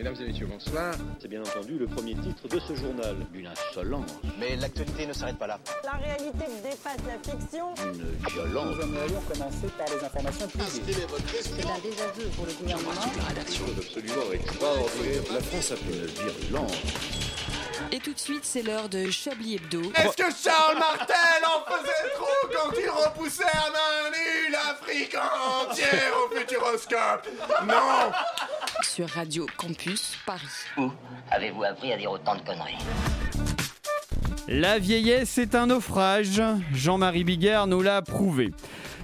Mesdames et messieurs, bonsoir. C'est bien entendu le premier titre de ce journal. Une insolence. Mais l'actualité ne s'arrête pas là. La réalité dépasse la fiction. Une violence. Nous aimerions commencer par les informations privées. C'est un désaveu pour le gouvernement. La rédaction est absolument extraordinaire. La France a fait une virulence. Et tout de suite, c'est l'heure de Chablis Hebdo. Est-ce que Charles Martel en faisait trop quand il repoussait à main nue l'Afrique entière au futuroscope? Non Sur Radio Campus Paris. Où avez-vous appris à dire autant de conneries La vieillesse est un naufrage. Jean-Marie Bigard nous l'a prouvé.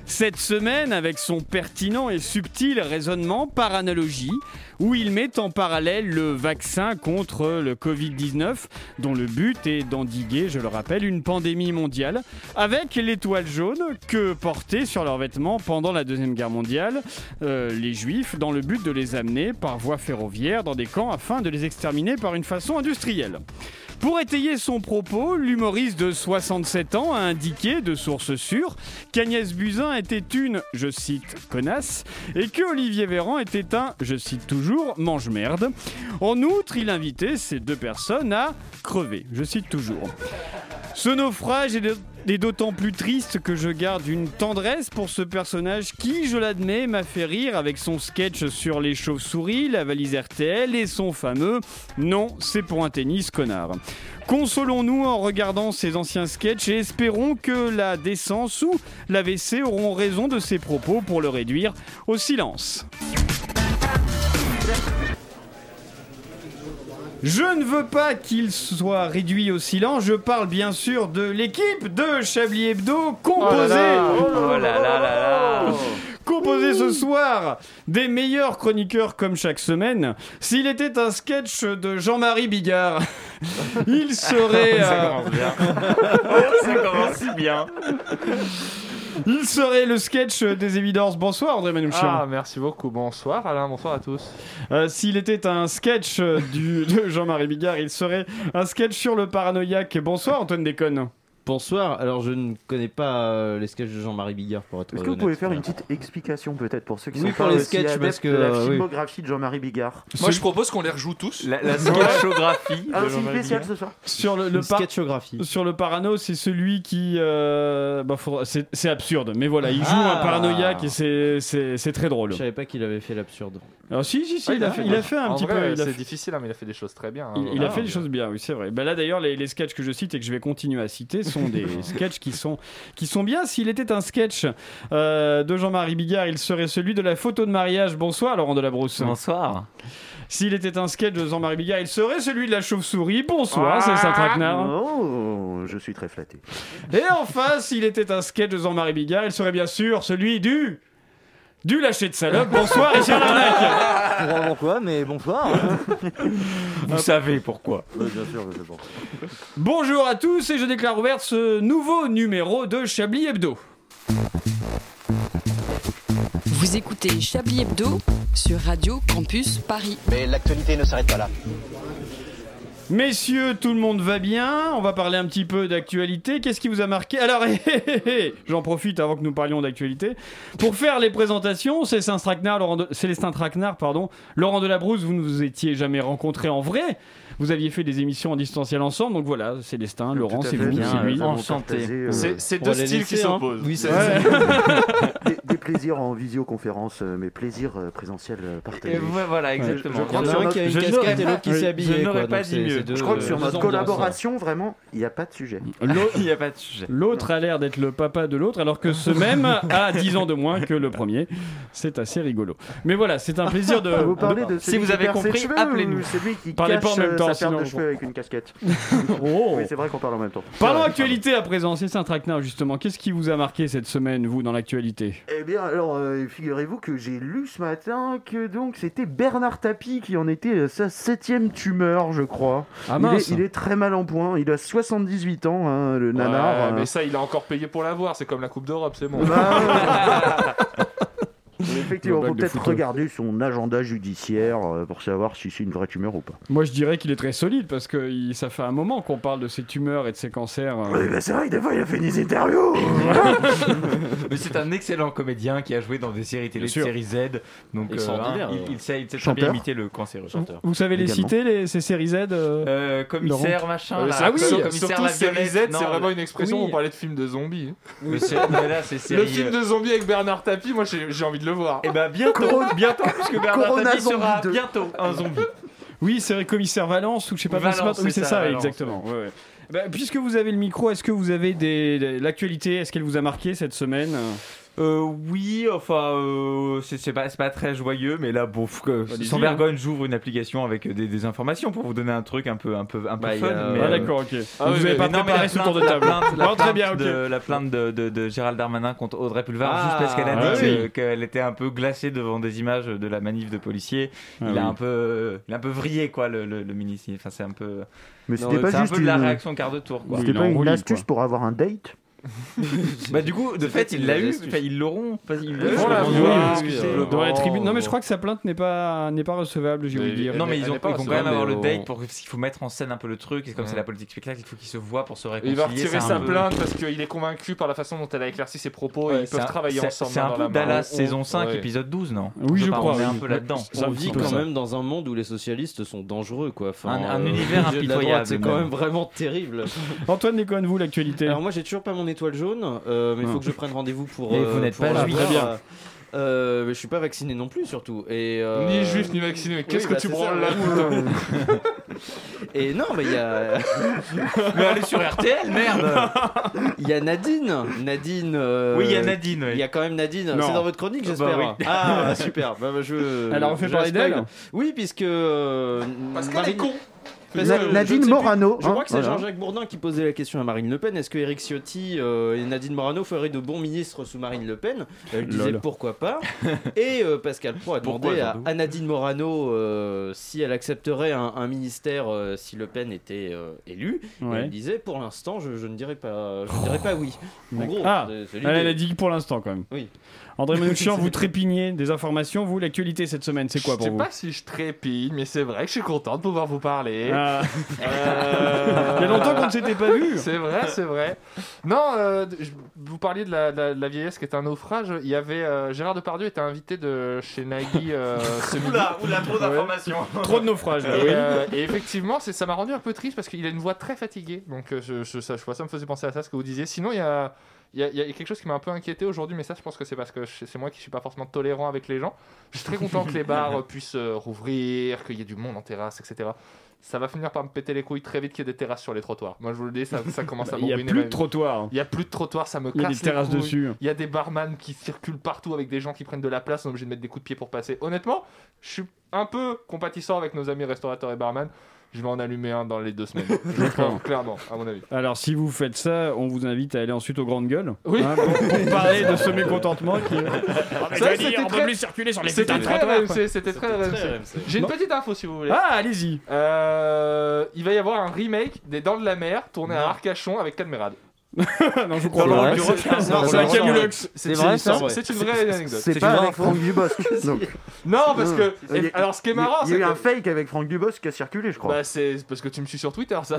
Cette semaine, avec son pertinent et subtil raisonnement par analogie, où il met en parallèle le vaccin contre le Covid-19, dont le but est d'endiguer, je le rappelle, une pandémie mondiale, avec l'étoile jaune que portaient sur leurs vêtements pendant la Deuxième Guerre mondiale euh, les Juifs, dans le but de les amener par voie ferroviaire dans des camps afin de les exterminer par une façon industrielle. Pour étayer son propos, l'humoriste de 67 ans a indiqué, de sources sûres, qu'Agnès Buzyn était une, je cite, connasse, et que Olivier Véran était un, je cite toujours, mange-merde. En outre, il invitait ces deux personnes à crever, je cite toujours. Ce naufrage est de- est d'autant plus triste que je garde une tendresse pour ce personnage qui, je l'admets, m'a fait rire avec son sketch sur les chauves-souris, la valise RTL et son fameux Non, c'est pour un tennis, connard. Consolons-nous en regardant ces anciens sketchs et espérons que la décence ou l'AVC auront raison de ses propos pour le réduire au silence. Je ne veux pas qu'il soit réduit au silence. Je parle bien sûr de l'équipe de Chablis Hebdo composée. Oh là là là là Composé ce soir des meilleurs chroniqueurs comme chaque semaine. S'il était un sketch de Jean-Marie Bigard, il serait. Ça euh, commence bien. Ça commence si bien. Il serait le sketch des évidences. Bonsoir André Manouchian. Ah, merci beaucoup. Bonsoir Alain, bonsoir à tous. Euh, S'il était un sketch du, de Jean-Marie Bigard, il serait un sketch sur le paranoïaque. Bonsoir Antoine Déconne. Bonsoir, alors je ne connais pas euh, les sketchs de Jean-Marie Bigard pour être Est-ce que vous pouvez faire une petite explication peut-être pour ceux qui Oui, sont pour pas les sketchs, parce que, de la euh, oui. filmographie de Jean-Marie Bigard? Moi je propose qu'on les rejoue tous. La, la sketchographie. Ah, de c'est une Jean-Marie spéciale Bigard. ce soir Sur le, le sketchographie. Sur le parano, c'est celui qui. euh, bah, faudra- c'est c'est absurde, mais voilà, il joue Ah. un paranoïaque et c'est- c'est c'est très drôle. Je savais pas qu'il avait fait l'absurde. Alors, si, si, si, Ah, il, a fait, il a fait un en petit vrai, peu. Il a C'est fait, difficile, hein, mais il a fait des choses très bien. hein. il- a Ah, fait des choses bien, oui, c'est vrai. Bah, là, d'ailleurs, les, les sketchs que je cite et que je vais continuer à citer sont des sketchs qui sont, qui sont bien. S'il était un sketch euh, de Jean-Marie Bigard, il serait celui de la photo de mariage. Bonsoir, Laurent Delabrousse. Bonsoir. S'il était un sketch de Jean-Marie Bigard, il serait celui de la chauve-souris. Bonsoir, c'est Saint-Traquenard. Oh, je suis très flatté. Et enfin, s'il était un sketch de Jean-Marie Bigard, il serait bien sûr celui du. Du lâcher de salope. Bonsoir, Richard Larnac. Pourquoi, mais bonsoir. Vous savez pourquoi. Oui, bien sûr, je sais pas. Bonjour à tous et je déclare ouvert ce nouveau numéro de Chablis Hebdo. Vous écoutez Chablis Hebdo sur Radio Campus Paris. Mais l'actualité ne s'arrête pas là. Messieurs, tout le monde va bien. On va parler un petit peu d'actualité. Qu'est-ce qui vous a marqué? Alors, hé, hé, hé, hé, j'en profite avant que nous parlions d'actualité. Pour faire les présentations, Célestin Traquenard, Laurent de... Célestin Traquenard, pardon. Laurent Delabrousse, vous ne vous étiez jamais rencontrés en vrai. Vous aviez fait des émissions en distanciel ensemble. Donc voilà, Célestin, Laurent, c'est vous, c'est lui. avons Enchanté. euh, C'est deux styles qui laisser, hein. s'opposent. Oui, c'est Ouais. plaisirs en visioconférence, euh, mais plaisirs euh, présentiels euh, partagés. Et voilà, exactement. je y crois que un qui a une je casquette n'aurais et l'autre qui s'est je habillé. n'aurais quoi, pas dit mieux. Je crois que sur notre collaboration, vraiment, il n'y a pas de sujet. L'autre- a l'air d'être le papa de l'autre, alors que ce même a 10 ans de moins que le premier. C'est assez rigolo. Mais voilà, c'est un plaisir de. Vous parlez de si vous avez compris, appelez-nous. ou celui qui Parlez pas en même temps, sa paire de cheveux avec une casquette. Oh. Oui, c'est vrai qu'on parle en même temps. Parlons actualité à présent, c'est Saint-Traquenard justement. Qu'est-ce qui vous a marqué cette semaine, vous, dans l'actualité? Eh bien, alors, euh, figurez-vous que j'ai lu ce matin que donc c'était Bernard Tapie qui en était à sa septième tumeur, je crois. Ah il, est, il est très mal en point. Il a 78 ans, hein, le nanar. Ouais, euh. mais ça, il a encore payé pour l'avoir. C'est comme la Coupe d'Europe, c'est bon. Bah, Effectivement, faut de peut-être regarder son agenda judiciaire euh, pour savoir si c'est une vraie tumeur ou pas. Moi, je dirais qu'il est très solide parce que il- ça fait un moment qu'on parle de ses tumeurs et de ses cancers. euh. Oui, bah, c'est vrai que des fois, il a fait des interviews. Mais c'est un excellent comédien qui a joué dans des séries télé, sûr. séries Z. Donc, Extraordinaire, hein, euh, il, il sait, il sait très bien imiter le cancer. Chanteur. Vous savez les Également. citer, les, ces séries Z euh, Euh, commissaire, Laurent machin. Euh, là. Ah oui, sur- commissaire surtout la série Z, c'est vraiment une expression oui. pour parler de films de zombies. Mais c'est- mais là, c'est série. Le film de zombies avec Bernard Tapie, moi j'ai j'ai envie de le voir. Et ben bientôt, bientôt, puisque Bernard Corona Tapie sera bientôt un zombie. Oui, c'est commissaire Valence ou je sais pas. Valence. Oui, c'est ça, Valence, exactement. ouais, ouais. Bah, puisque vous avez le micro, est-ce que vous avez des, des- l'actualité Est-ce qu'elle vous a marqué cette semaine? Euh, oui, enfin, euh, c'est c'est pas, c'est pas très joyeux, mais là, bon, que- Allez-y, sans vergogne, j'ouvre une application avec des, des informations pour vous donner un truc un peu, un peu, un peu Bah, fun. mais, Ah euh, d'accord, ok. Ah vous oui, avez mais- pas mais non, mais préparé ce tour de plainte- table. La plainte, la Non, très plainte bien, ok. de, la plainte de, de- de Gérald Darmanin contre Audrey Pulvar, Ah, juste parce qu'elle a ah dit oui. qu'elle était un peu glacée devant des images de la manif de policiers. Ah il, a un peu, il a un peu vrillé, quoi, le, le, le ministre. Enfin, c'est un peu, Mais c'était pas c'est un juste peu de la une... réaction quart de tour, C'était pas une astuce pour avoir un date Bah, du coup, de fait, il l'a eu, enfin, ils l'auront. Ils Ils l'ont vont la eu. voir, Oui, oui, oui. Dans la tribune. Non, mais je crois que sa plainte n'est pas n'est pas recevable. J'ai oublié de dire. Non, mais ils, ont, quand même avoir le on- date pour qu'il faut mettre en scène un peu le truc. Et comme c'est la politique spectacle, il faut qu'ils se voient pour se réconcilier. il va retirer sa plainte parce qu'il est convaincu par la façon dont elle a éclairci ses propos et ils peuvent travailler ensemble. C'est un peu. Dallas saison 5, Ouais. épisode 12, non? Oui, je crois. On est un peu là-dedans. On vit quand même dans un monde où les socialistes sont dangereux, quoi. Un- euh, univers impitoyable, C'est quand même. même vraiment terrible. Antoine Déconne, vous l'actualité. Alors moi j'ai toujours pas mon étoile jaune, euh, mais il Ah. faut que je prenne rendez-vous pour. Et euh, vous n'êtes pas juif. Très bien. Euh, mais je suis pas vacciné non plus surtout. Et euh, Ni juif ni vacciné, qu'est-ce oui, que bah, tu branles là putain Et non mais il y a Mais allez sur RTL, merde il y a Nadine, Nadine. euh, Oui, il y a Nadine. oui. Il y a quand même Nadine. Non. C'est dans votre chronique, Bah j'espère. oui. Ah super. Bah, bah, je. Elle a refait je parler d'elle Oui puisque. euh, Parce qu'elle est Marine- con Nadine. Morano, Je hein, crois que c'est voilà. Jean-Jacques Bourdin qui posait la question à Marine Le Pen. Est-ce que Eric Ciotti euh, et Nadine Morano feraient de bons ministres sous Marine Le Pen? Elle disait Lol. pourquoi pas. et euh, Pascal Pro a demandé Pourquoi, à, Nadine Morano euh, si elle accepterait un, un ministère si Le Pen était. Et Ouais. elle disait pour l'instant je, je ne dirais pas, je ne dirais pas oui. En gros, Ah, elle a dit pour l'instant quand même. Oui. André Manouchian, vous trépignez des informations. Vous, l'actualité cette semaine, c'est quoi Je pour sais vous pas si je trépigne, mais c'est vrai que je suis content de pouvoir vous parler. Ah, Euh, Il y a longtemps qu'on ne s'était pas vu. C'est vrai, c'est vrai. Non, euh, je- vous parliez de la, vieillesse qui est un naufrage. Il y avait euh, Gérard Depardieu était invité de chez Nagui euh, ce midi. Oula, oula, trop Ouais. d'informations. Trop de naufrages. là, Et, oui. euh, et effectivement, c'est- ça m'a rendu un peu triste parce qu'il a une voix très fatiguée. Donc, euh, je, je, ça, je vois, ça me faisait penser à ça, ce que vous disiez. Sinon, il y a, il y, a, il y a quelque chose qui m'a un peu inquiété aujourd'hui, mais ça, je pense que c'est parce que c'est moi qui suis pas forcément tolérant avec les gens. Je suis très content que les bars puissent euh, rouvrir, qu'il y ait du monde en terrasse, etc. Ça va finir par me péter les couilles très vite qu'il y ait des terrasses sur les trottoirs. Moi, je vous le dis, ça, ça commence à Il n'y a plus de vie. trottoir. Il y a plus de trottoir, ça me Il y a casse des terrasses couilles. dessus. Il y a des barman qui circulent partout avec des gens qui prennent de la place, on est obligé de mettre des coups de pied pour passer. Honnêtement, je suis un peu compatissant avec nos amis restaurateurs et barman. Je vais en allumer un dans les deux semaines. Je pense, clairement, à mon avis. Alors, si vous faites ça, on vous invite à aller ensuite aux grandes gueules. Oui. hein, pour, pour parler de ce mécontentement qui. Ça, c'était très- plus circuler sur les C'était très. RMC, c'était très RMC. J'ai une Non. petite info si vous voulez. Ah, allez-y. Euh, il va y avoir un remake des Dents de la Mer tourné à Arcachon avec Cadmerade. non, je crois C'est pas. C'est- c'est- c'est C'est un vrai, Camulox. C'est vrai, ça C'est c'est une vraie anecdote. C'est C'est pas avec. Franck Dubosc. Non, parce que. Alors, ce qui est marrant, Il y a c'est eu un fake avec Franck Dubosc qui a circulé, je crois. Bah, c'est parce que tu me suis sur Twitter, ça.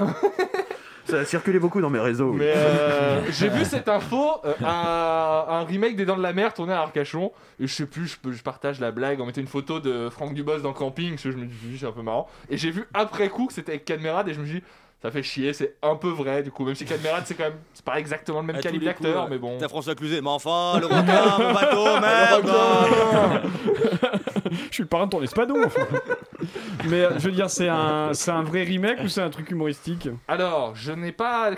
Ça a circulé beaucoup dans mes réseaux. oui. Mais euh, j'ai vu cette info, euh, un, un remake des Dents de la Mer tourné à Arcachon. Et je sais plus, je, peux- je partage la blague. On mettait une photo de Franck Dubos dans le camping, parce que je me dis, c'est un peu marrant. Et j'ai vu après coup que c'était avec Cadmerade, et je me dis, ça fait chier, c'est un peu vrai du coup. Même si Cadmerade, c'est quand même, c'est pas exactement le même À calibre d'acteur, euh, mais bon. T'as François Cluzet, mais enfin, le requin, mon bateau, merde Je suis le parrain de ton espadon. enfin. Mais euh, je veux dire, c'est un, c'est un vrai remake ou c'est un truc humoristique? Alors, je n'ai pas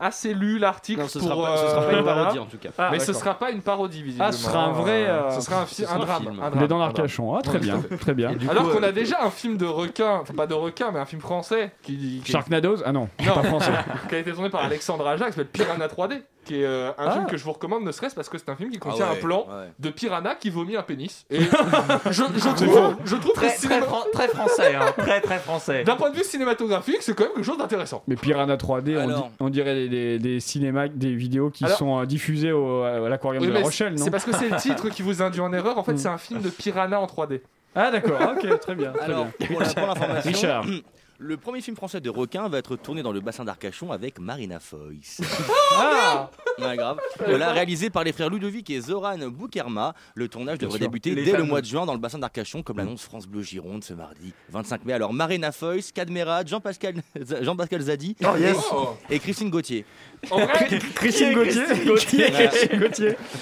assez lu l'article Non, ce pour. sera pas, ce sera pas euh, une parodie en tout cas. Ah, mais ce d'accord. sera pas une parodie visiblement. Ah, ce sera un vrai, euh, ce sera un, fi- ce sera un un drame. film. un drame, drame. d'Arcachon. Ah, très bien, très bien. Alors qu'on euh, a déjà un film de requin, enfin pas de requin, mais un film français qui, qui, Sharknadoes Ah non, Non. pas français. qui a été tourné par Alexandre Aja qui s'appelle Piranha 3D. Qui est euh, un Ah. film que je vous recommande, ne serait-ce parce que c'est un film qui contient ouais, un plan ouais. de piranha qui vomit un pénis. Et je, je trouve, je trouve Très, que très, cinéma- fran- très français, hein. Très, très français. d'un point de vue cinématographique, c'est quand même quelque chose d'intéressant. Mais Piranha 3D, on, Alors. di- on dirait des, des, des cinémas, des vidéos qui Alors. sont euh, diffusées au, à l'aquarium Oui, de La Rochelle, non c'est parce que c'est le titre qui vous induit en erreur. En fait, Mm. c'est un film de piranha en 3D. Ah d'accord, ok, très bien. très Alors, bien. pour la- pour l'information, Richard. le premier film français de requin va être tourné dans le bassin d'Arcachon avec Marina Foïs. Ah Ouais, grave. Voilà, réalisé par les frères Ludovic et Zoran Boukerma. Le tournage devrait débuter Les dès le mois de juin dans le bassin d'Arcachon, comme l'annonce France Bleu Gironde ce mardi 25 mai. Alors, Marina Foïs, Cadmerade, Jean-Pascal Jean-Pascal Zadi Oh, yes. Oh. et Christine Gauthier. En vrai, Christine Gauthier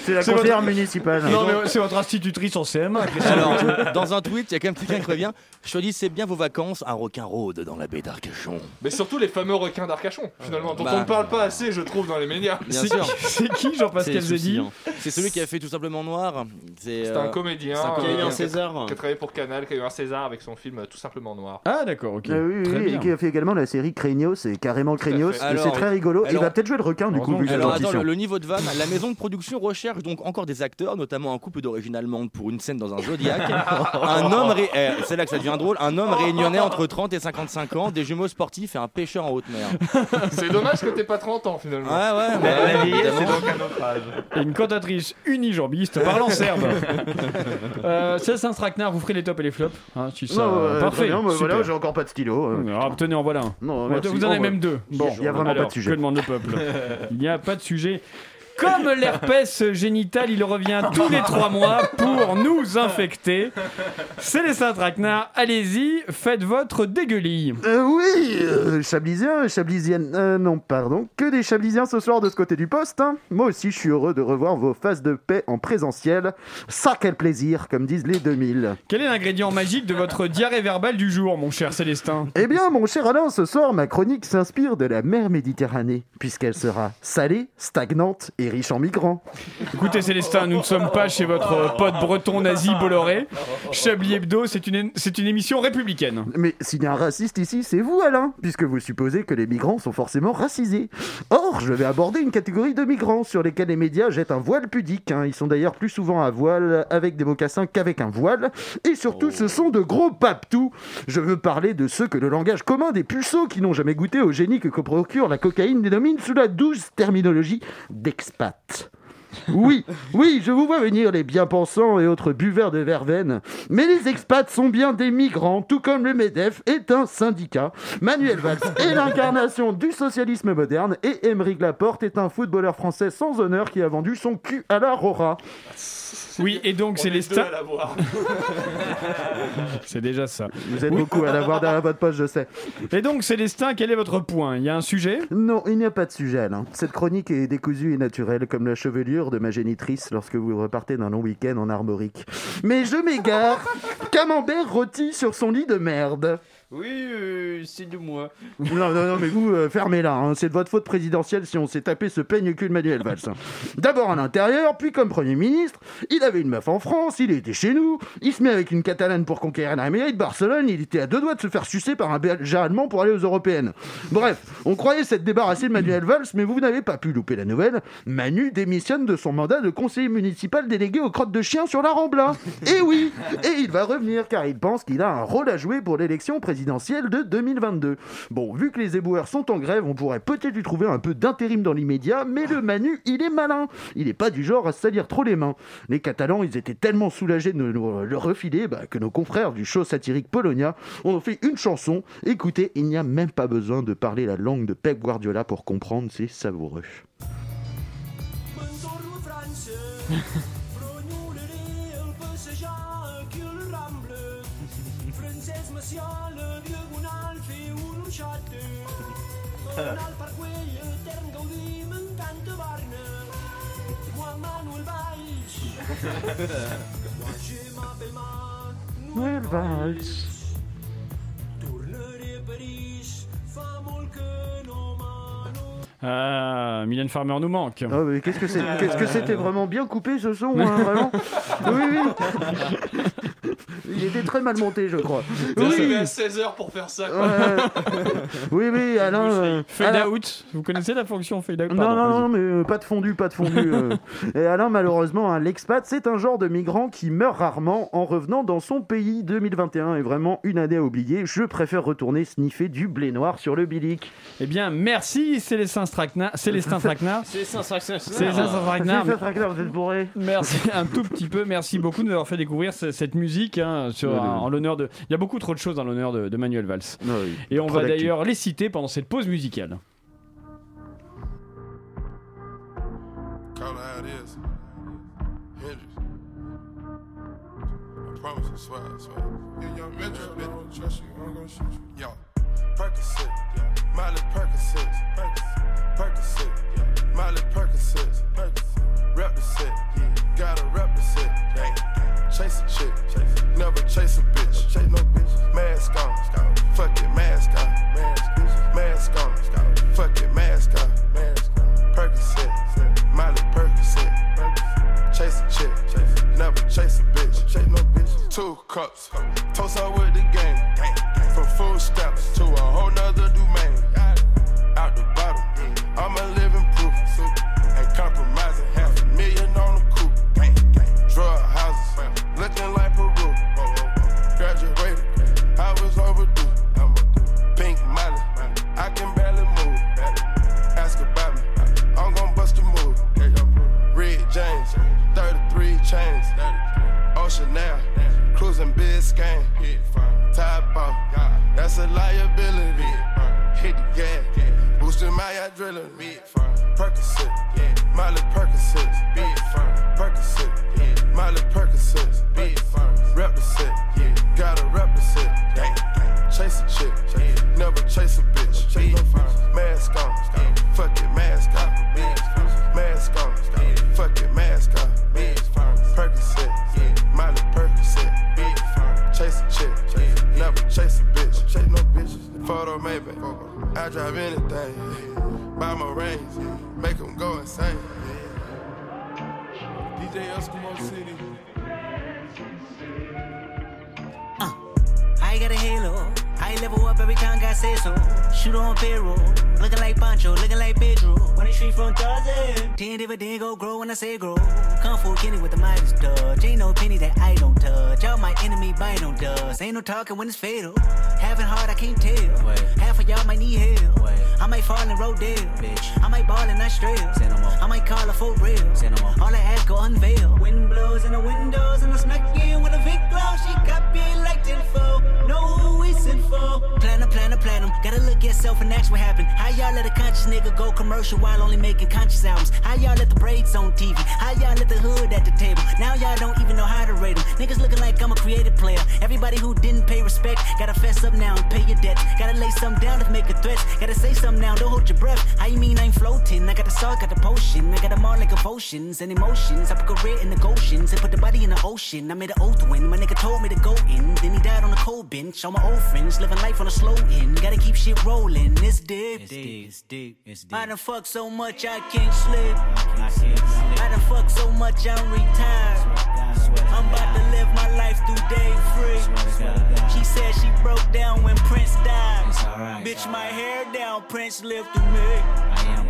C'est la conseillère municipale. Non mais c'est votre institutrice en CM1, Christine Alors, dans un tweet, il y a quand même quelqu'un qui prévient Choisissez bien vos vacances, un requin rôde dans la baie d'Arcachon. mais surtout les fameux requins d'Arcachon, finalement, dont Bah. on ne parle pas assez, je trouve, dans les médias. Bien C'est- sûr. C'est qui Jean-Pascal Zedi hein. C'est celui qui a fait tout simplement Noir. C'est C'est euh, un comédien c'est un Qui a eu un qui a- César. qui a travaillé pour Canal, qui a eu un César avec son film euh, Tout simplement noir. Ah d'accord, ok. Ah oui, oui, Très oui, et bien. qui a fait également la série Craignos, c'est carrément Craignos, et c'est très rigolo. alors- il va peut-être jouer le requin du coup, Alors attends, le, le niveau de vanne, la maison de production recherche donc encore des acteurs, notamment un couple d'origine allemande pour une scène dans un Zodiac. un homme, ré- eh, c'est là que ça devient drôle, un homme réunionnais entre 30 et 55 ans, des jumeaux sportifs et un pêcheur en haute mer. C'est dommage que t'aies pas 30 ans, finalement. Ouais, ouais, La, ouais, la vieillesse, c'est donc un naufrage. Et une cantatrice unijambiste parlant serbe. euh, Célestin Strackner, vous ferez les tops et les flops. Hein, si ça... Non, euh, Parfait. bien, voilà, j'ai encore pas de stylo. euh. Ah, tenez, en voilà un. Non, Bon, merci. vous en avez Oh, même deux. Bon, Il y a vraiment alors, pas de sujet. Que demande le peuple? Il n'y a pas de sujet. Comme l'herpès génital, il revient tous les trois mois pour nous infecter. Célestin Traquenard, allez-y, faites votre dégueulis. Euh, oui, euh, Chablisien, Chablisienne. Euh, non, pardon. Que des Chablisiens ce soir de ce côté du poste. hein. Moi aussi, je suis heureux de revoir vos faces de paix en présentiel. Ça, quel plaisir, comme disent les 2000. Quel est l'ingrédient magique de votre diarrhée verbale du jour, mon cher Célestin? Eh bien, mon cher Alain, ce soir, ma chronique s'inspire de la mer Méditerranée, puisqu'elle sera salée, stagnante et riche en migrants. Écoutez Célestin, nous ne sommes pas chez votre pote breton nazi Bolloré. Chablis Hebdo, c'est une, c'est une émission républicaine. Mais s'il y a un raciste ici, c'est vous, Alain, puisque vous supposez que les migrants sont forcément racisés. Or, je vais aborder une catégorie de migrants sur lesquels les médias jettent un voile pudique. hein. Ils sont d'ailleurs plus souvent à voile avec des mocassins qu'avec un voile. Et surtout, ce sont de gros papetous. Je veux parler de ceux que le langage commun des puceaux qui n'ont jamais goûté au génie que procure la cocaïne dénomine sous la douce terminologie Oui, oui, je vous vois venir les bien-pensants et autres buveurs de verveine. Mais les expats sont bien des migrants, tout comme le MEDEF est un syndicat. Manuel Valls est l'incarnation du socialisme moderne et Émeric Laporte est un footballeur français sans honneur qui a vendu son cul à la Rora. Oui, et donc On est deux Célestin... à la voir. C'est déjà ça. Vous êtes beaucoup à l'avoir derrière votre poche, je sais. Et donc Célestin, quel est votre point? Il y a un sujet? Non, il n'y a pas de sujet, Alain. Cette chronique est décousue et naturelle, comme la chevelure de ma génitrice lorsque vous repartez d'un long week-end en armorique. Mais je m'égare Camembert rôti sur son lit de merde. Oui, euh, c'est de moi. Non, non, non, mais vous, euh, fermez-la. hein. C'est de votre faute présidentielle si on s'est tapé ce peigne-cul de Manuel Valls. D'abord à l'intérieur, puis comme Premier ministre. Il avait une meuf en France, il était chez nous. Il se met avec une Catalane pour conquérir la mairie de Barcelone. Il était à deux doigts de se faire sucer par un Belge allemand pour aller aux Européennes. Bref, on croyait s'être débarrassé de Manuel Valls, mais vous n'avez pas pu louper la nouvelle. Manu démissionne de son mandat de conseiller municipal délégué aux crottes de chien sur la Rambla. Et oui, et il va revenir car il pense qu'il a un rôle à jouer pour l'élection présidentielle de 2022. Bon, vu que les éboueurs sont en grève, on pourrait peut-être lui trouver un peu d'intérim dans l'immédiat, mais le Manu, il est malin. Il n'est pas du genre à salir trop les mains. Les Catalans, ils étaient tellement soulagés de nous le refiler bah, que nos confrères du show satirique Polonia ont fait une chanson. Écoutez, il n'y a même pas besoin de parler la langue de Pep Guardiola pour comprendre, c'est savoureux. Ah, Mylène Farmer nous manque. Ah, mais qu'est-ce que c'est Qu'est-ce que c'était vraiment bien coupé ce son, hein, vraiment Oui, oui. Il était très mal monté, je crois. Vous arrivez Oui, à 16h pour faire ça. quoi. Ouais. oui, oui, Alain. euh, Fade Alain- out. Vous connaissez la fonction fade out Non, Pardon, non, non, mais euh, pas de fondu, pas de fondu. euh. Et Alain, malheureusement, hein, l'expat, c'est un genre de migrant qui meurt rarement en revenant dans son pays. 2021 est vraiment une année à oublier. Je préfère retourner sniffer du blé noir sur le bilic. Eh bien, merci Célestin Stracna. Célestin Stracna. Célestin Stracna. Célestin Stracna. Ça, Traquenard, vous êtes bourré Merci un tout petit peu. Merci beaucoup de nous avoir fait découvrir ce- cette musique hein, sur, Oui, oui. en l'honneur de. Il y a beaucoup trop de choses en l'honneur de, de Manuel Valls. Et on va d'ailleurs les citer pendant cette pause musicale. Percocet, yeah. Miley Percocet, Percocet, Percocet, yeah. Miley Percocet, Percocet. Rep the set, yeah. Gotta rep the set, yeah. Chase a chick, never chase a bitch. Chase no bitch. Mask on, fuck it, mask on, mask, on, fuck it, mask on. Percocet, Miley Percocet, chase a chick, never chase a bitch. Chase no bitch. Two cups, toast up with the game. Maybe, I drive anything. Buy my range, make them go insane. DJ Eskimo City. Uh, I got a halo. I level up every time God says so. Shoot on payroll. Looking like Pancho, looking like Pedro. When the street from Tarzan. Ten dividend go grow when I say grow. Kung Fu Kenny with the Midas touch. Ain't no penny that I don't touch. Y'all my enemy bite on dust. Ain't no talking when it's fatal. Having hard, I can't tell. Half of y'all might need help. I might fall in Rodale. Bitch. I might ball in Australia. I might call her for real. All I ask go unveil. Wind blows in the windows and I snuck in with a Vic glow. She copy like tenfold. Know we sent for. Platinum, platinum, platinum. Gotta look at yourself and ask what happened. How y'all let a conscious nigga go commercial while only making conscious albums? How y'all let the braids on TV? How y'all let the hood at the table? Now y'all don't even know how to rate them. Niggas looking like I'm a creative player. Everybody who didn't pay respect, gotta fess up now and pay your debts. Gotta lay something down to make a threat. Gotta say something now, don't hold your breath. How you mean I ain't floating? I got the salt, got the potion. I got them all like emotions and emotions. I put career in the Goshen and put the body in the ocean. I made an oath when my nigga told me to go in. Then he died on a cold bench. on my old friends living life on a slow end. Gotta keep shit rolling. It's deep. It's deep. It's deep. It's deep. I done fucked so much I can't sleep. I done fucked so much I'm retired. I'm about to live my life through day free. She said she broke down when Prince died. Bitch, my hair down, Prince lived through me. I am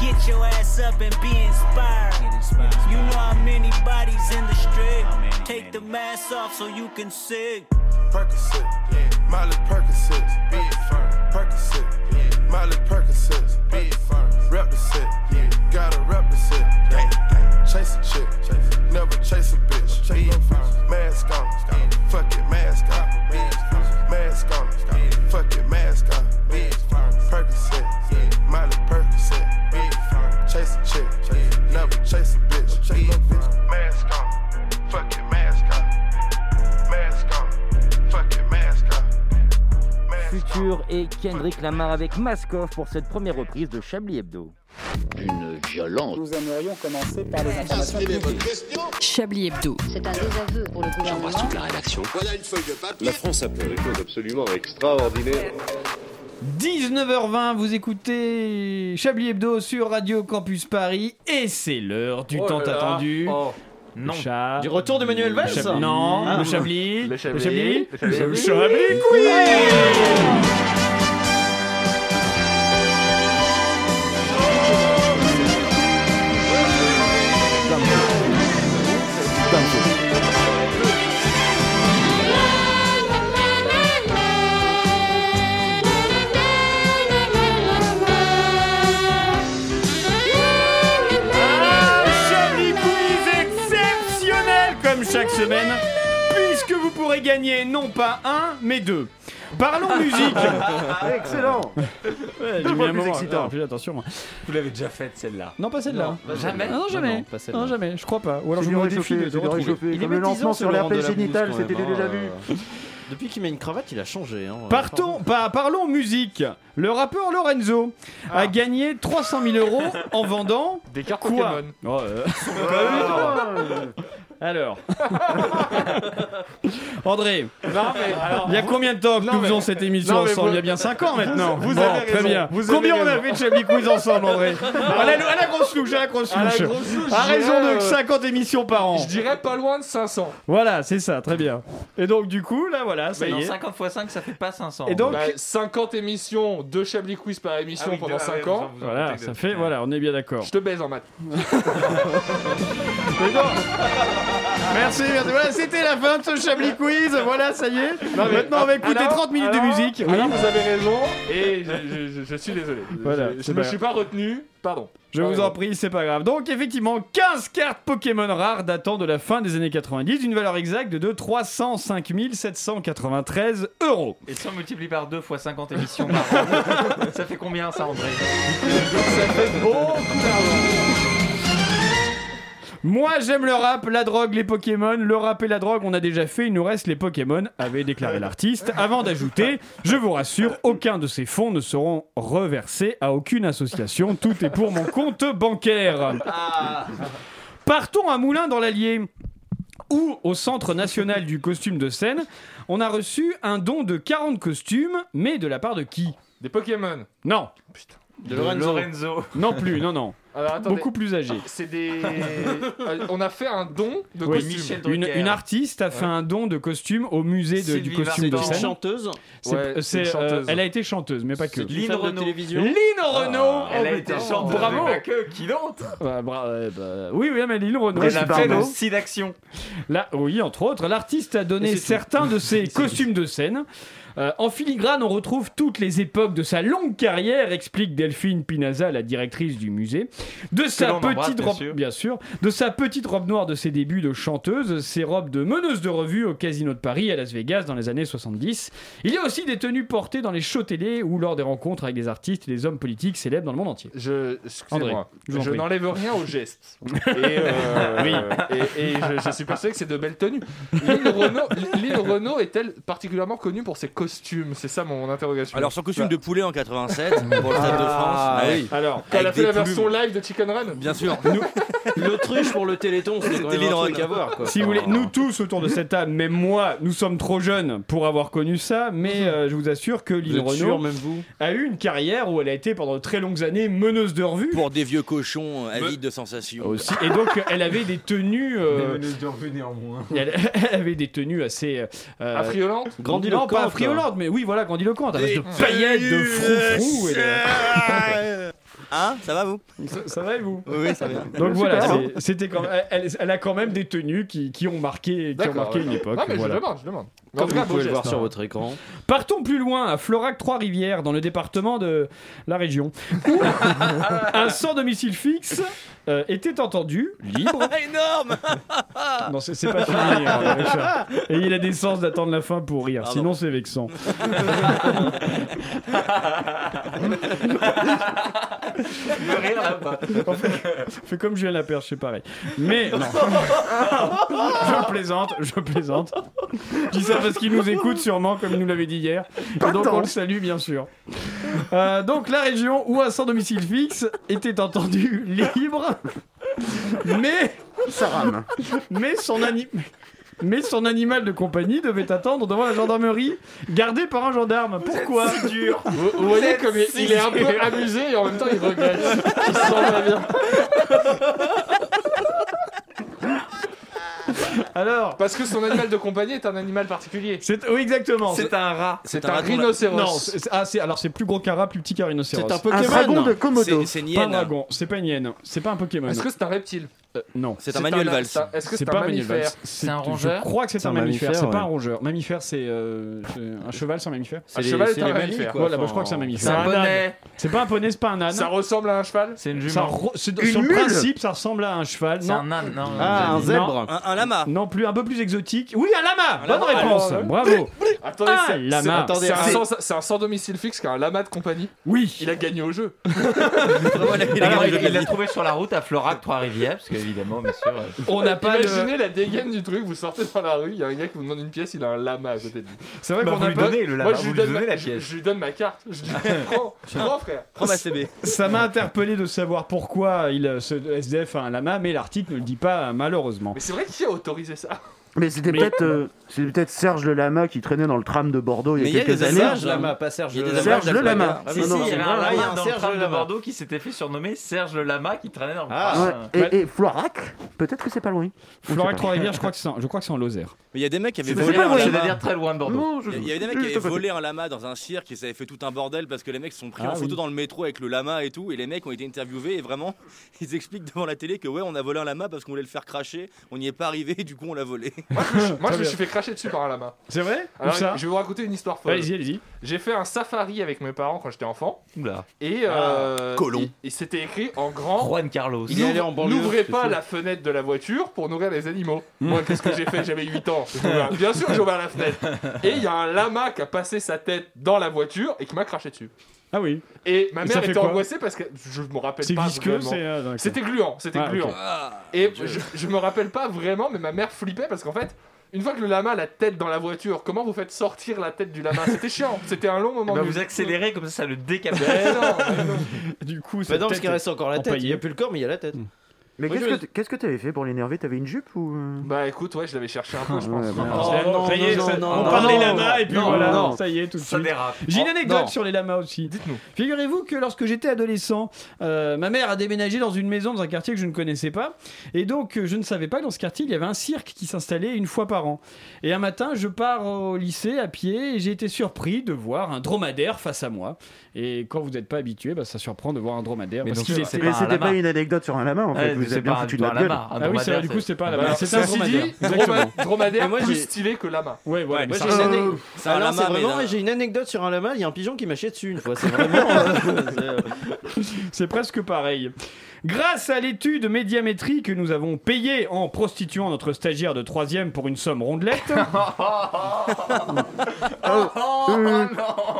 Get your ass up and be inspired. inspired. You know how many bodies in the street. Take the mask off so you can see. Percocet, Miley Percocet, be it firm. Percocet, Miley firm. Rep gotta rep. Lamar avec Mask Off pour cette première reprise de Chablis Hebdo. Une violence. Nous aimerions commencer par les informations publiques. Chablis Hebdo. C'est un désaveu pour le gouvernement. la rédaction. Voilà une feuille de papier. La France a fait des choses absolument extraordinaires. 19h20, vous écoutez Chablis Hebdo sur Radio Campus Paris et c'est l'heure du Oh temps là là. attendu. Oh. Le chat. Du retour d'Emmanuel Valls Le Chab- Non, Ah. le Chablis. Le Chablis. Le Chablis. Le Le Chablis. Chablis Quiz Chablis semaine, puisque vous pourrez gagner non pas un, mais deux. Parlons musique. Excellent Ouais, Deux j'ai mis fois un plus excitant. Fais attention. moi. Vous l'avez déjà faite celle-là. Non, pas celle-là. Jamais. Ah non, jamais. Non, pas celle-là. Non, jamais. Je crois pas. Ou alors je me défie de retrouver. Il est le lancement ce sur Delabrousse, génital, c'était déjà hein. vu. Depuis qu'il met une cravate, il a changé. Hein. Partons, pa- parlons musique. Le rappeur Lorenzo a gagné 300 000 euros en vendant Des cartes quoi Pokémon. Oh, euh, Alors, André, Non, mais alors. il y a combien de temps que Non, nous mais- faisons cette émission Non, mais ensemble vous- Il y a bien 5 ans maintenant. vous Bon, avez très raison, bien. vous avez Combien on a raison. fait de Chablis Quiz ensemble, André à, la, à la grosse louche, à la grosse À la louche. grosse louche, À je raison dirais, de euh, 50 émissions par an. Je dirais pas loin de 500. Voilà, c'est ça, très bien. Et donc, du coup, là, voilà, ça Mais y non, est. 50 x 5, ça fait pas 500. Et donc- Bah, 50 émissions, 2 Chablis Quiz par émission Ah oui, pendant ah 5 ouais, ans. Voilà, ça deux. fait, voilà, on est bien d'accord. Je te baise en maths. Merci, merci. Voilà, c'était la fin de ce Chablis Quiz. Voilà, ça y est. Non, mais- Maintenant, on va écouter alors- 30 minutes alors- de musique. Oui. Alors, vous avez raison, et je, je- je- je suis désolé. Voilà, je je me suis pas retenu, pardon. Je vous en prie, c'est pas grave. Donc, effectivement, 15 cartes Pokémon rares datant de la fin des années 90, d'une valeur exacte de 305 793 euros. Et si on multiplie par 2 x 50 émissions par an, ça fait combien ça, André? Ça fait beaucoup d'argent. Moi, j'aime le rap, la drogue, les Pokémon. Le rap et la drogue, on a déjà fait. Il nous reste les Pokémon, avait déclaré l'artiste. Avant d'ajouter, je vous rassure, aucun de ces fonds ne seront reversés à aucune association. Tout est pour mon compte bancaire. Partons à Moulins dans l'Allier. Où, au Centre national du costume de scène, on a reçu un don de 40 costumes, mais de la part de qui? Des Pokémon. Non, De Lorenzo. Lorenzo. non plus, non, non. Alors attendez. Beaucoup plus âgé. C'est des. Euh, On a fait un don de Oui, costumes. Michel Une, Drucker. une artiste a fait un don de costume au musée de- du Sylvie costume de Vartan. Scène. chanteuse. C'est- Ouais, c'est c'est, une euh, chanteuse. elle a été chanteuse, mais pas que. Lynn femme de Renaud. télévision. Lynn Renault Elle a Oh, été chanteuse. Bravo mais pas que, qui d'autre? Bah, bra- ouais, bah, Oui, oui, mais Lynn Renault. Elle c'est a fait Renaud. le site d'action. Là, oui, entre autres, l'artiste a donné certains de ses costumes de scène. Euh, en filigrane, on retrouve toutes les époques de sa longue carrière, explique Delphine Pinaza, la directrice du musée. De sa petite bien robe, sûr. bien sûr, de sa petite robe noire de ses débuts de chanteuse, ses robes de meneuse de revue au Casino de Paris à Las Vegas dans les années 70. Il y a aussi des tenues portées dans les shows télé ou lors des rencontres avec des artistes et des hommes politiques célèbres dans le monde entier. Je, André, excusez-moi, je n'enlève rien au geste. Et, euh, Oui. et, et je, je suis persuadé que c'est de belles tenues. Lynn Renault, Renault est-elle particulièrement connue pour ses costumes C'est ça mon interrogation. Alors, son costume de poulet en 87 pour le Stade de France. Ah, ouais. oui. Alors, elle a avec fait la version plumes. live de Chicken Run Bien sûr. L'autruche pour le Téléthon, c'était quand même un truc à voir. Quoi. Si vous voulez, nous tous autour de cette table, même moi, nous sommes trop jeunes pour avoir connu ça, mais euh, je vous assure que Lynn Renault même vous a eu une carrière où elle a été pendant de très longues années meneuse de revue. Pour des vieux cochons euh, avides de sensations. Aussi. Et donc, elle avait des tenues. euh, de revue néanmoins. elle, elle avait des tenues assez. euh, Affriolante non, Grandiloquente. pas mais oui, voilà, grandiloquente, avec de Des paillettes, de froufrou. et de- Hein Ça va vous Ça, ça va et vous Oui, ça va. Donc voilà, c'était quand même- elle, elle a quand même des tenues qui, qui ont marqué, qui ont marqué une ouais. époque. Non, mais voilà. je demande, je demande. Comme tout vous pouvez le voir sur votre écran. Partons plus loin, à Florac-Trois-Rivières, dans le département de la région, où un sans domicile fixe euh, était entendu, libre. Énorme Non, c'est c'est pas fini, hein, Richard. Et il a des sens d'attendre la fin pour rire, sinon c'est vexant. De rire là-bas. Fais comme Julien Laperche, c'est pareil. Mais non. je plaisante, je plaisante. Je dis ça parce qu'il nous écoute sûrement, comme il nous l'avait dit hier. Et donc on le salue, bien sûr. Euh, donc la région où un sans domicile fixe était entendu libre, mais Ça rame. mais son ani- Mais son animal de compagnie devait attendre devant la gendarmerie, gardé par un gendarme. Pourquoi dur Vous, vous voyez comme il, il est un peu amusé et en même temps il regrette. Il se sent pas bien. Alors Parce que son animal de compagnie est un animal particulier. C'est oui exactement. C'est un rat. C'est un rhinocéros. Non, c'est- ah, alors c'est plus gros qu'un rat, plus petit qu'un rhinocéros. C'est un Un Pokémon. dragon de Komodo. C'est c'est une Pas un hyène. dragon, c'est pas une hyène, c'est pas un Pokémon. Est-ce que c'est un reptile? Euh, non. C'est un manuel Valls. c'est un- Est-ce que C'est c'est un mammifère Valls. C'est un rongeur Je crois que c'est C'est un un mammifère, mammifère, c'est pas un rongeur. Mammifère, c'est euh, c'est- un cheval, c'est un mammifère. Un C'est cheval c'est un mammifère. mammifères, Voilà, enfin, je crois que c'est un C'est mammifère. un poney. C'est pas un poney, c'est pas un âne. Ça ressemble à un cheval C'est une jument. c'est- sur le mule principe, ça ressemble à un cheval. C'est un âne, non. Ah, un zèbre. Un, lama. non plus, un peu plus exotique. Oui, un lama. Bonne réponse. Bravo. Attendez, c'est- c'est- c'est un c'est- sans- c'est un sans domicile fixe qui a un lama de compagnie. Oui. Il a gagné au jeu. Il l'a trouvé sur la route à Florac, Trois-Rivières, parce qu'évidemment, bien sûr. euh, On n'a pas. Imaginez la dégaine du truc, vous sortez dans la rue, il y a un gars qui vous demande une pièce, il a un lama à côté de lui. C'est vrai Bah, qu'on vous a lui pas. donnez le lama, Moi je vous lui lui donne donnez ma, la je, pièce. je lui donne ma carte. Je dis prends, prends frère. Prends ma CB. Ça m'a interpellé de savoir pourquoi il, ce SDF a un lama, mais l'article ne le dit pas malheureusement. Mais c'est vrai qui a autorisé ça? Mais c'était peut-être euh, c'était peut-être Serge le Lama qui traînait dans le tram de Bordeaux il y a quelques des années. Serge Lama, pas Serge le Lama. Serge le Lama. Ah, Ah, Si, non, si, non, il y avait vrai, un dans le tram de. Bordeaux qui s'était fait surnommer Serge le Lama qui traînait dans le Ah. tram. Ouais. Et, et Florac, peut-être que c'est pas loin. Florac. Trois-Rivières, je crois que c'est en- je crois que c'est en Lozère. Mais il y a des mecs qui avaient volé un lama. C'est-à-dire très loin de Bordeaux. Non, je- Il y avait des mecs qui avaient volé un lama dans un cirque et ça avait fait tout un bordel parce que les mecs se sont pris Ah en photo dans le métro avec le lama et tout et les mecs ont été interviewés et vraiment ils expliquent devant la télé que ouais on a volé un lama parce qu'on voulait le faire cracher on n'y est pas arrivé et du coup on l'a volé Moi je, me suis- moi, Très je me bien. suis fait cracher dessus par un lama. C'est vrai Où Alors, ça je vais vous raconter une histoire folle. Allez-y, allez-y. J'ai fait un safari avec mes parents quand j'étais enfant Oula. et euh, Colon. et, et c'était écrit en grand Juan Carlos. Il est allé en banlieue, N'ouvrez c'est pas la fenêtre de la voiture pour nourrir les animaux. Moi, qu'est-ce que j'ai fait J'avais 8 ans. J'ai ouvert- Bien sûr, j'ai ouvert la fenêtre. Et il y a un lama qui a passé sa tête dans la voiture et qui m'a craché dessus. Ah oui. Et ma mère était angoissée parce que je me rappelle C'est pas visqueux, vraiment. c'est. euh. C'était gluant, c'était Ah, gluant. Et je, je me rappelle pas vraiment, mais ma mère flippait parce qu'en fait, une fois que le lama a la tête dans la voiture, comment vous faites sortir la tête du lama? C'était chiant, c'était un long moment. Bah, de- vous accélérez comme ça, ça le décapite. Du coup, Bah non, parce qu'il reste encore la tête. Il n'y a plus le corps, mais il y a la tête. Mais Oui, qu'est-ce que qu'est-ce que t'avais fait pour l'énerver? T'avais une jupe ou? Bah écoute, ouais, je l'avais cherché un peu, je pense. Ouais, bah, Oh, non, ça y est, non, ça- non, on non, parle non, des lamas et puis non, voilà, non. ça y est, tout de Ça suite. J'ai une Oh, anecdote non. sur les lamas aussi. Dites-nous. Figurez-vous que lorsque j'étais adolescent, euh, ma mère a déménagé dans une maison dans un quartier que je ne connaissais pas. Et donc, euh, je ne savais pas que dans ce quartier, il y avait un cirque qui s'installait une fois par an. Et un matin, je pars au lycée à pied et j'ai été surpris de voir un dromadaire face à moi. Et quand vous n'êtes pas habitué, bah, ça surprend de voir un dromadaire. Mais parce pas c'était pas une anecdote sur un lama en fait. Ouais, vous c'est avez bien pas foutu de la lama. gueule. Ah oui, c'est dromadaire, vrai, du coup, c'était pas un Bah, lama. Dromadaire. dit, Exactement. droma- dromadaire plus j'ai- stylé que lama. Ouais, voilà. Moi, j'ai ça- une, c'est Ah c'est vraiment- j'ai une anecdote sur un lama. Il y a un pigeon qui m'a chié dessus une fois. C'est vraiment. euh, c'est, euh, C'est presque pareil. Grâce à l'étude médiamétrie que nous avons payée en prostituant notre stagiaire de troisième pour une somme rondelette, Euh,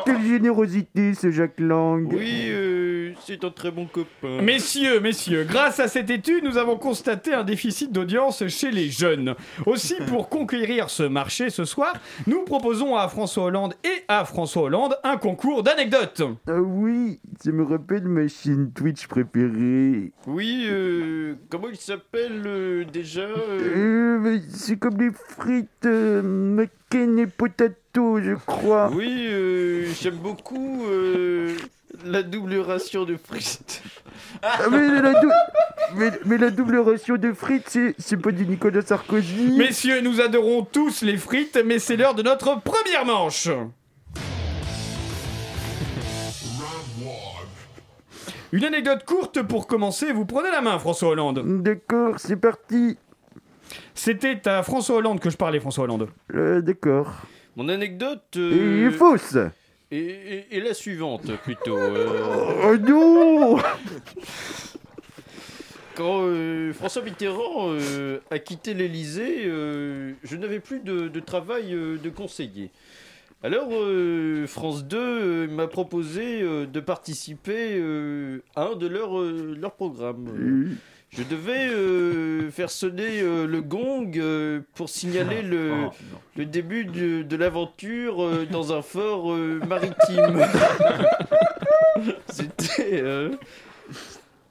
Quelle générosité ce Jacques Lang. Oui, euh, c'est un très bon copain. messieurs, messieurs, grâce à cette étude, nous avons constaté un déficit d'audience chez les jeunes. Aussi, pour conquérir ce marché ce soir, nous proposons à François Hollande et à François Hollande un concours d'anecdotes. Ah oui, ça me rappelle ma chaîne Twitch préférée. Oui, euh, comment il s'appelle euh, déjà euh, Euh, c'est comme les frites euh, McCain et potato, je crois. Oui, euh, j'aime beaucoup euh, la double ration de frites. Ah, mais, la dou- mais, mais la double ration de frites, c'est, c'est pas du Nicolas Sarkozy. Messieurs, nous adorons tous les frites, mais c'est l'heure de notre première manche. Une anecdote courte pour commencer, vous prenez la main, François Hollande. D'accord, c'est parti. C'était à François Hollande que je parlais, François Hollande. Euh, d'accord. Mon anecdote Et euh, fausse. est, est- est la suivante plutôt. euh, Oh non quand euh, François Mitterrand euh, a quitté l'Élysée, euh, je n'avais plus de, de travail euh, de conseiller. Alors euh, France 2 euh, m'a proposé euh, de participer à un de leurs programmes. Je devais faire sonner le gong pour signaler le, Oh, non. le début de, de l'aventure dans un fort maritime. C'était.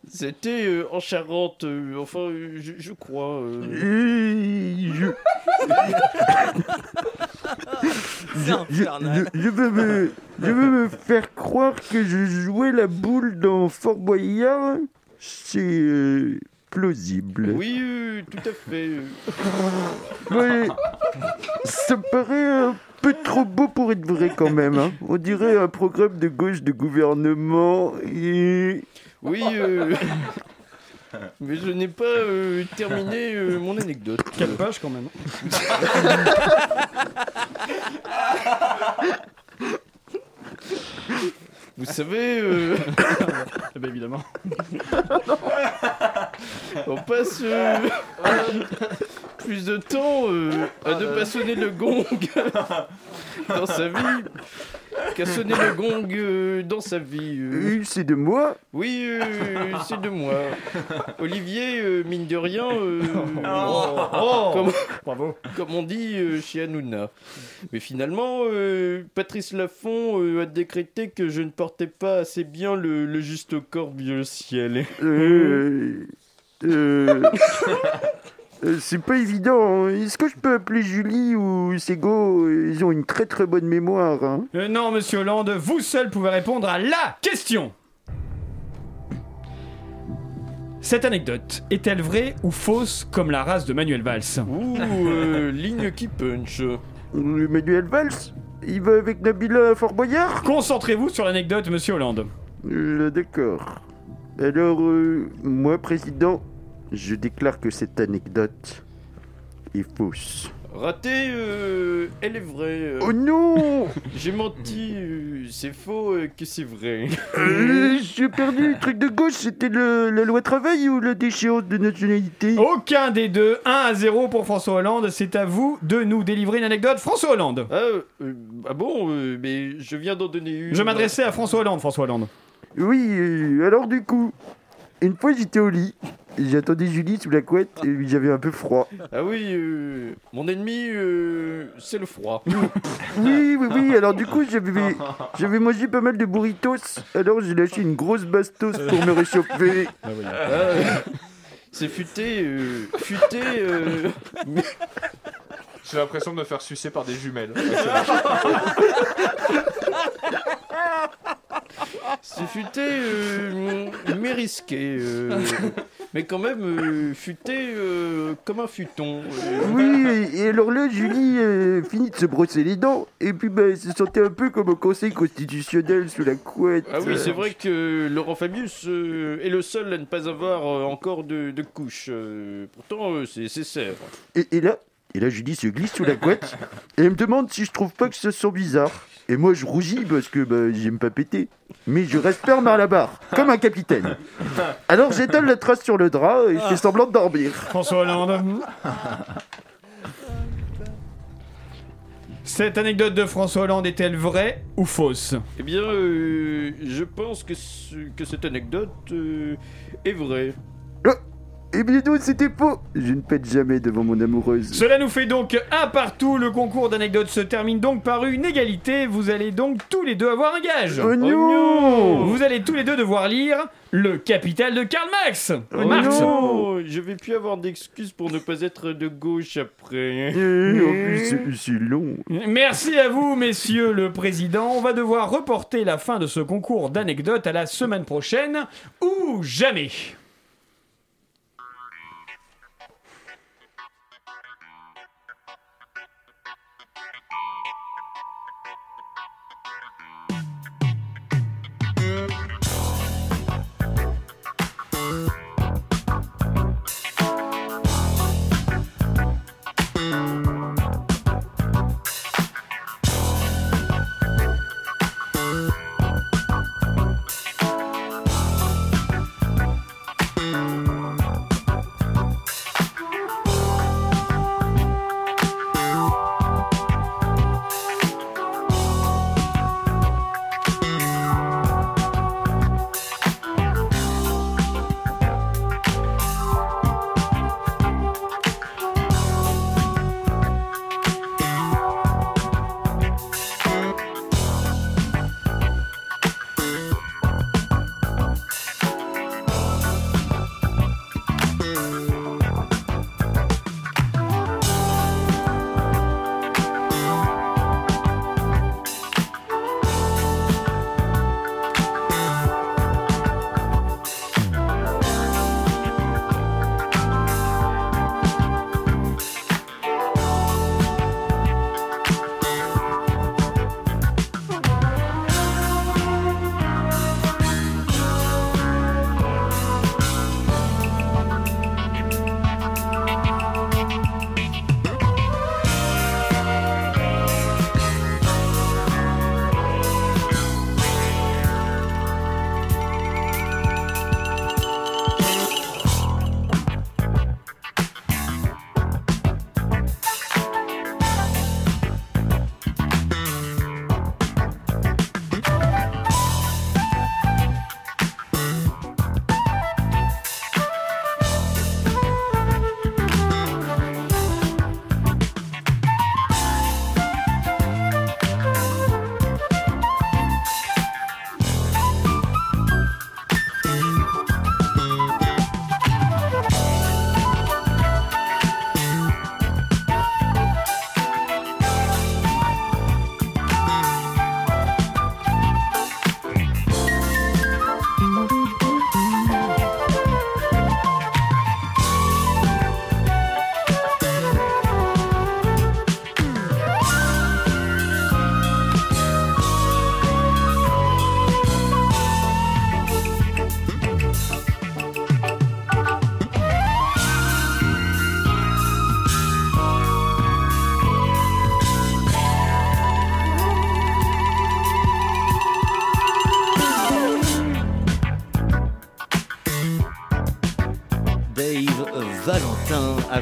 C'était euh, en Charente, euh, enfin, euh, je, je crois. euh. je... C'est je, infernal. je- je veux me, je veux me faire croire que je jouais la boule dans Fort Boyard. C'est euh, plausible. Oui, euh, tout à fait. Oui, ça me paraît un peu trop beau pour être vrai quand même. hein. On dirait un programme de gauche de gouvernement et... Oui, euh, mais je n'ai pas euh, terminé euh, mon anecdote. Quelle page quand même. Vous savez, euh, Eh ben, évidemment. on passe euh, plus de temps euh, à ne pas sonner le gong dans sa vie qu'à sonner le gong euh, dans sa vie. euh. Euh, C'est de moi Oui, euh, c'est de moi. Olivier, euh, mine de rien, euh, Oh. comme, Bravo. comme on dit euh, chez Hanouna. Mais finalement, euh, Patrice Laffont euh, a décrété que je ne portais pas assez bien le, le juste corps ciel. Euh, c'est pas évident. hein. Est-ce que je peux appeler Julie ou Sego? Ils ont une très très bonne mémoire. hein. Euh, non, monsieur Hollande, vous seul pouvez répondre à la question. Cette anecdote est-elle vraie ou fausse comme la race de Manuel Valls? Ouh, euh, ligne qui punch. Emmanuel Valls Il va avec Nabila Fort Boyard? Concentrez-vous sur l'anecdote, monsieur Hollande. Euh, D'accord. Alors, euh, moi, président, je déclare que cette anecdote est fausse. Raté, euh, elle est vraie. euh. Oh non J'ai menti, euh, c'est faux euh, que c'est vrai. Euh, J'ai perdu le truc de gauche, c'était le- la loi travail ou la déchéance de nationalité? Aucun des deux. 1 à 0 pour François Hollande. C'est à vous de nous délivrer une anecdote. François Hollande. Ah, euh, ah bon, euh, mais je viens d'en donner une. Je m'adressais à François Hollande, François Hollande. Oui, euh, alors du coup, une fois j'étais au lit, j'attendais Julie sous la couette et j'avais un peu froid. Ah oui, euh, mon ennemi, euh, c'est le froid. Oui, oui, oui, alors du coup j'avais, j'avais mangé pas mal de burritos, alors j'ai lâché une grosse bastos pour me réchauffer. Ah, euh, c'est futé, euh, futé. euh, J'ai l'impression de me faire sucer par des jumelles. C'est futé, euh, mais risqué. euh, mais quand même euh, futé euh, comme un futon. euh. Oui, et, alors là, Julie euh, finit de se brosser les dents, et puis bah, elle se sentait un peu comme au conseil constitutionnel sous la couette. Ah oui, c'est vrai que Laurent Fabius euh, est le seul à ne pas avoir euh, encore de, de couche. euh, pourtant, euh, c'est c'est et là, et là, Julie se glisse sous la couette, et elle me demande si je trouve pas que ça sent bizarre. Et moi, je rougis parce que bah, j'aime pas péter. Mais je reste ferme à la barre, comme un capitaine. Alors j'étale la trace sur le drap et je fais semblant de dormir. François Hollande. Cette anecdote de François Hollande est-elle vraie ou fausse? Eh bien, euh, je pense que, ce- que cette anecdote euh, est vraie. Eh bien non, c'était faux. Je ne pète jamais devant mon amoureuse. Cela nous fait donc un partout. Le concours d'anecdotes se termine donc par une égalité. Vous allez donc tous les deux avoir un gage. Oh non Vous allez tous les deux devoir lire Le Capital de Karl Marx. Oh Marx. non, je vais plus avoir d'excuses pour ne pas être de gauche après. Euh, en plus, c'est- c'est long. Merci à vous, messieurs le président. On va devoir reporter la fin de ce concours d'anecdotes à la semaine prochaine ou jamais.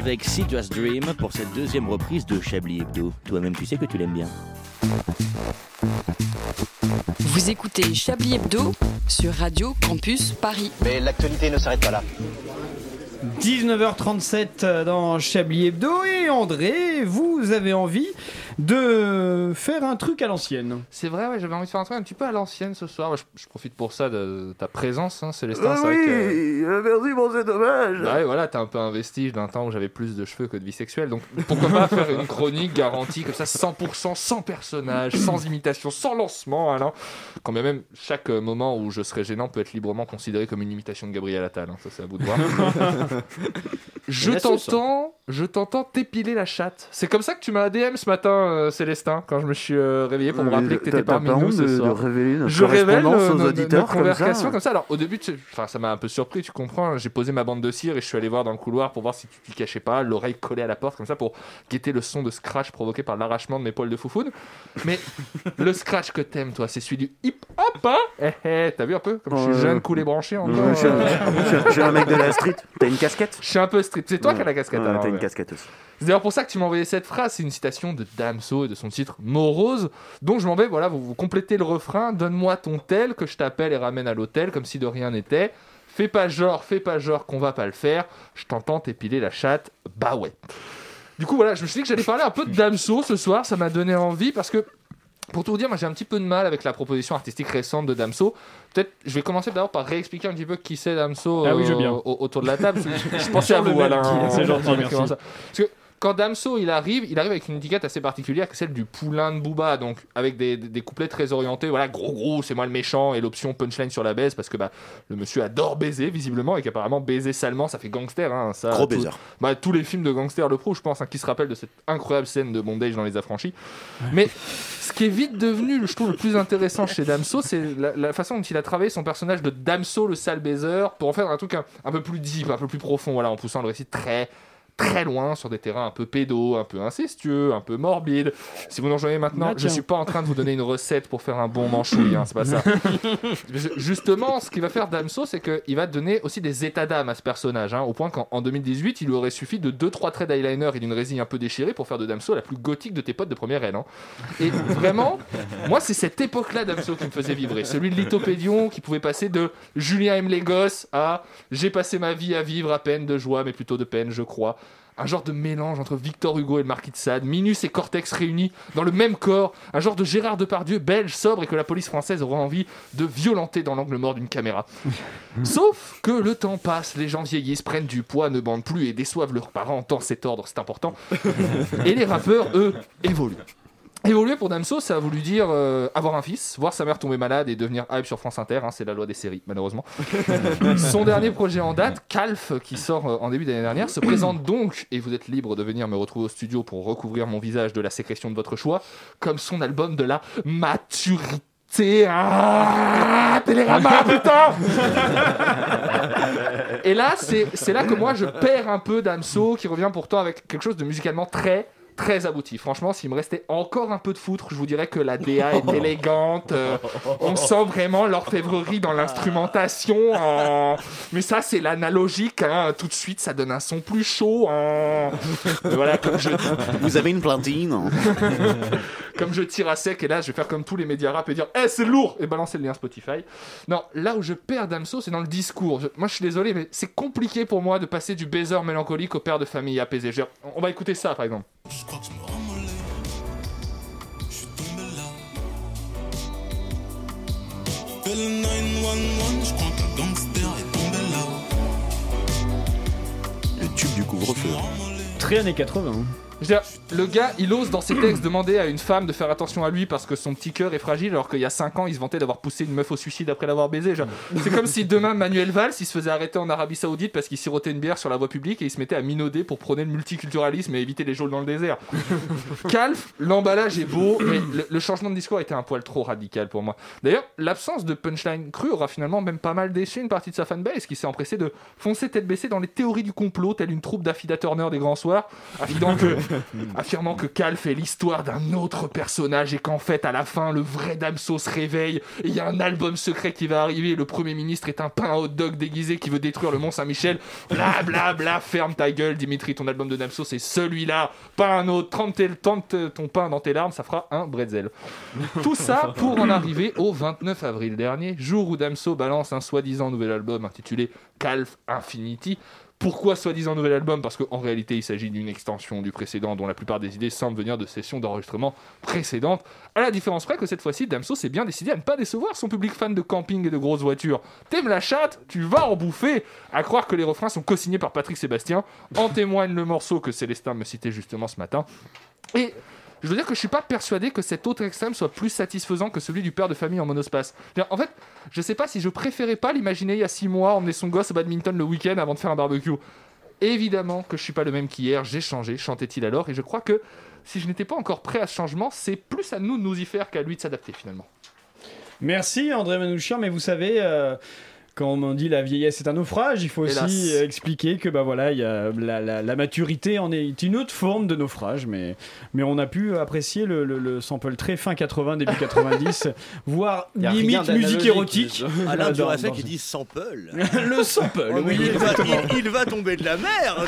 Avec See Just Dream pour cette deuxième reprise de Chablis Hebdo. Toi-même, tu sais que tu l'aimes bien. Vous écoutez Chablis Hebdo sur Radio Campus Paris. Mais l'actualité ne s'arrête pas là. 19h37 dans Chablis Hebdo et André, vous avez envie de faire un truc à l'ancienne. C'est vrai, ouais, j'avais envie de faire un truc un petit peu à l'ancienne ce soir. Je, je profite pour ça de, ta présence, hein, Célestin. Ah c'est oui, que- euh, merci pour cet hommage. Ouais, voilà, t'as un peu un vestige d'un temps où j'avais plus de cheveux que de vie sexuelle. Donc pourquoi pas faire une chronique garantie comme ça, 100%, sans personnage, sans imitation, sans lancement, Alain. Quand bien même chaque euh, moment où je serai gênant peut être librement considéré comme une imitation de Gabriel Attal. hein. Ça, c'est à vous de voir. je t'entends, je t'entends t'épiler la chatte. C'est comme ça que tu m'as DM ce matin, euh, Célestin, quand je me suis euh, réveillé pour me Mais rappeler que t'étais parmi pas nous ce de- révéler notre je révèle euh, aux nos- auditeurs nos comme ça. conversations comme ça. Alors au début, tu sais, enfin, ça m'a un peu surpris, tu comprends. J'ai posé ma bande de cire et je suis allé voir dans le couloir pour voir si tu t'y cachais pas, l'oreille collée à la porte comme ça pour guetter le son de scratch provoqué par l'arrachement de mes poils de foufoune. Mais le scratch que t'aimes, toi, c'est celui du hip hop, hein Eh, eh, T'as vu un peu comme je suis jeune, cool et branché encore. Ouais, je suis un- euh, je suis un mec de la street. T'as une casquette? Je suis un peu street. C'est toi qui as la casquette. Une casquette aussi. C'est d'ailleurs pour ça que tu m'as envoyé cette phrase. C'est une citation de Damso et de son titre Morose. Donc je m'en vais, voilà, vous, vous complétez le refrain. Donne-moi ton tel que je t'appelle et ramène à l'hôtel comme si de rien n'était. Fais pas genre, fais pas genre qu'on va pas le faire. Je t'entends t'épiler la chatte. Bah ouais. Du coup, voilà, je me suis dit que j'allais parler un peu de Damso ce soir. Ça m'a donné envie parce que. Pour tout vous dire, moi j'ai un petit peu de mal avec la proposition artistique récente de Damso. Peut-être, je vais commencer d'abord par réexpliquer un petit peu qui c'est Damso Ah oui, je au- autour de la table. je pensais à vous, Alain. C'est en- gentil, en merci. Parce que quand Damso il arrive, il arrive avec une étiquette assez particulière, que celle du poulain de Booba, donc avec des, des- des couplets très orientés. Voilà, gros gros, c'est moi le méchant, et l'option punchline sur la baisse, parce que bah, le monsieur adore baiser, visiblement, et qu'apparemment baiser salement, ça fait gangster. Hein, ça, Gros tout- baiser. bah, tous les films de gangsters le prouvent, je pense, hein, qui se rappellent de cette incroyable scène de Bondage dans Les Affranchis. Mais ce qui est vite devenu, je trouve, le plus intéressant chez Damso, c'est la, la façon dont il a travaillé son personnage de Damso, le sale baiser, pour en faire un truc un, un peu plus deep, un peu plus profond, voilà, en poussant le récit très très loin sur des terrains un peu pédos, un peu incestueux, un peu morbides. Si vous nous rejoignez maintenant, je tiens. suis pas en train de vous donner une recette pour faire un bon manchouille, hein, c'est pas ça. Ju- Justement, ce qu'il va faire Damso, c'est qu'il va donner aussi des états d'âme à ce personnage, hein, au point qu'en en 2018, il lui aurait suffi de 2-3 traits d'eyeliner et d'une résille un peu déchirée pour faire de Damso la plus gothique de tes potes de première aile. hein. Et vraiment, moi, c'est cette époque-là Damso qui me faisait vibrer. Celui de Lithopédion qui pouvait passer de Julien aime les gosses à J'ai passé ma vie à vivre à peine de joie, mais plutôt de peine, je crois. Un genre de mélange entre Victor Hugo et le Marquis de Sade, Minus et Cortex réunis dans le même corps, un genre de Gérard Depardieu belge sobre et que la police française aura envie de violenter dans l'angle mort d'une caméra. Sauf que le temps passe, les gens vieillissent, prennent du poids, ne bandent plus et déçoivent leurs parents dans cet ordre, c'est important. Et les rappeurs, eux, évoluent. Évoluer pour Damso, ça a voulu dire euh, avoir un fils, voir sa mère tomber malade et devenir hype sur France Inter. hein, c'est la loi des séries, malheureusement. Son dernier projet en date, Calf, qui sort euh, en début d'année dernière, se présente donc, et vous êtes libre de venir me retrouver au studio pour recouvrir mon visage de la sécrétion de votre choix, comme son album de la maturité. Ah, Télérama, putain Et là, c'est c'est là que moi je perds un peu Damso, qui revient pourtant avec quelque chose de musicalement très très abouti. Franchement, s'il me restait encore un peu de foutre, je vous dirais que la DA est élégante. euh, on sent vraiment l'orfèvrerie dans l'instrumentation. hein. Mais ça, c'est l'analogique. hein. Tout de suite, ça donne un son plus chaud. hein. Mais voilà, comme je, Vous avez une plantine comme je tire à sec, et là, je vais faire comme tous les médias rap et dire Eh, c'est lourd Et balancer le lien Spotify. Non, là où je perds Damso, c'est dans le discours. Je- moi, je suis désolé, mais c'est compliqué pour moi de passer du baiser mélancolique au père de famille apaisé. Je on va écouter ça, par exemple. Fais le 911, je crois qu'un gangster est tombé là. Le tube du couvre-feu. Très années 80. hein. Je veux dire, le gars, il ose dans ses textes demander à une femme de faire attention à lui parce que son petit cœur est fragile, alors qu'il y a 5 ans, il se vantait d'avoir poussé une meuf au suicide après l'avoir baisé. C'est comme si demain, Manuel Valls, il se faisait arrêter en Arabie Saoudite parce qu'il sirotait une bière sur la voie publique et il se mettait à minauder pour prôner le multiculturalisme et éviter les geôles dans le désert. Calf, l'emballage est beau, mais le, le changement de discours était un poil trop radical pour moi. D'ailleurs, l'absence de punchline crue aura finalement même pas mal déçu une partie de sa fanbase qui s'est empressée de foncer tête baissée dans les théories du complot, telle une troupe d'Affida Turner des grands soirs, affidant que affirmant que Calf est l'histoire d'un autre personnage et qu'en fait, à la fin, le vrai Damso se réveille et il y a un album secret qui va arriver. Le Premier ministre est un pain hot dog déguisé qui veut détruire le Mont Saint-Michel. Bla bla bla, ferme ta gueule, Dimitri. Ton album de Damso, c'est celui-là, pas un autre. Tente ton pain dans tes larmes, ça fera un bretzel. Tout ça pour en arriver au 29 avril dernier, jour où Damso balance un soi-disant nouvel album intitulé Calf Infinity. Pourquoi soi-disant nouvel album? Parce qu'en réalité, il s'agit d'une extension du précédent dont la plupart des idées semblent venir de sessions d'enregistrement précédentes. À la différence près que cette fois-ci, Damso s'est bien décidé à ne pas décevoir son public fan de camping et de grosses voitures. T'aimes la chatte? Tu vas en bouffer À croire que les refrains sont co-signés par Patrick Sébastien. En témoigne le morceau que Célestin me citait justement ce matin. Et je veux dire que je suis pas persuadé que cet autre extrême soit plus satisfaisant que celui du père de famille en monospace. En fait, je sais pas si je préférais pas l'imaginer il y a 6 mois emmener son gosse au badminton le week-end avant de faire un barbecue. Évidemment que je suis pas le même qu'hier, j'ai changé, chantait-il alors, et je crois que si je n'étais pas encore prêt à ce changement, c'est plus à nous de nous y faire qu'à lui de s'adapter finalement. Merci André Manouchian, mais vous savez, euh, quand on dit la vieillesse est un naufrage, il faut aussi Hélas. expliquer que bah voilà, il y a la, la- la maturité en est une autre forme de naufrage, mais, mais on a pu apprécier le, le- le sample très fin 80, début 90, voire limite musique érotique. Alain Duracek qui dit sample. le sample, Oh, oui, il, va, exactement. il- il va tomber de la merde.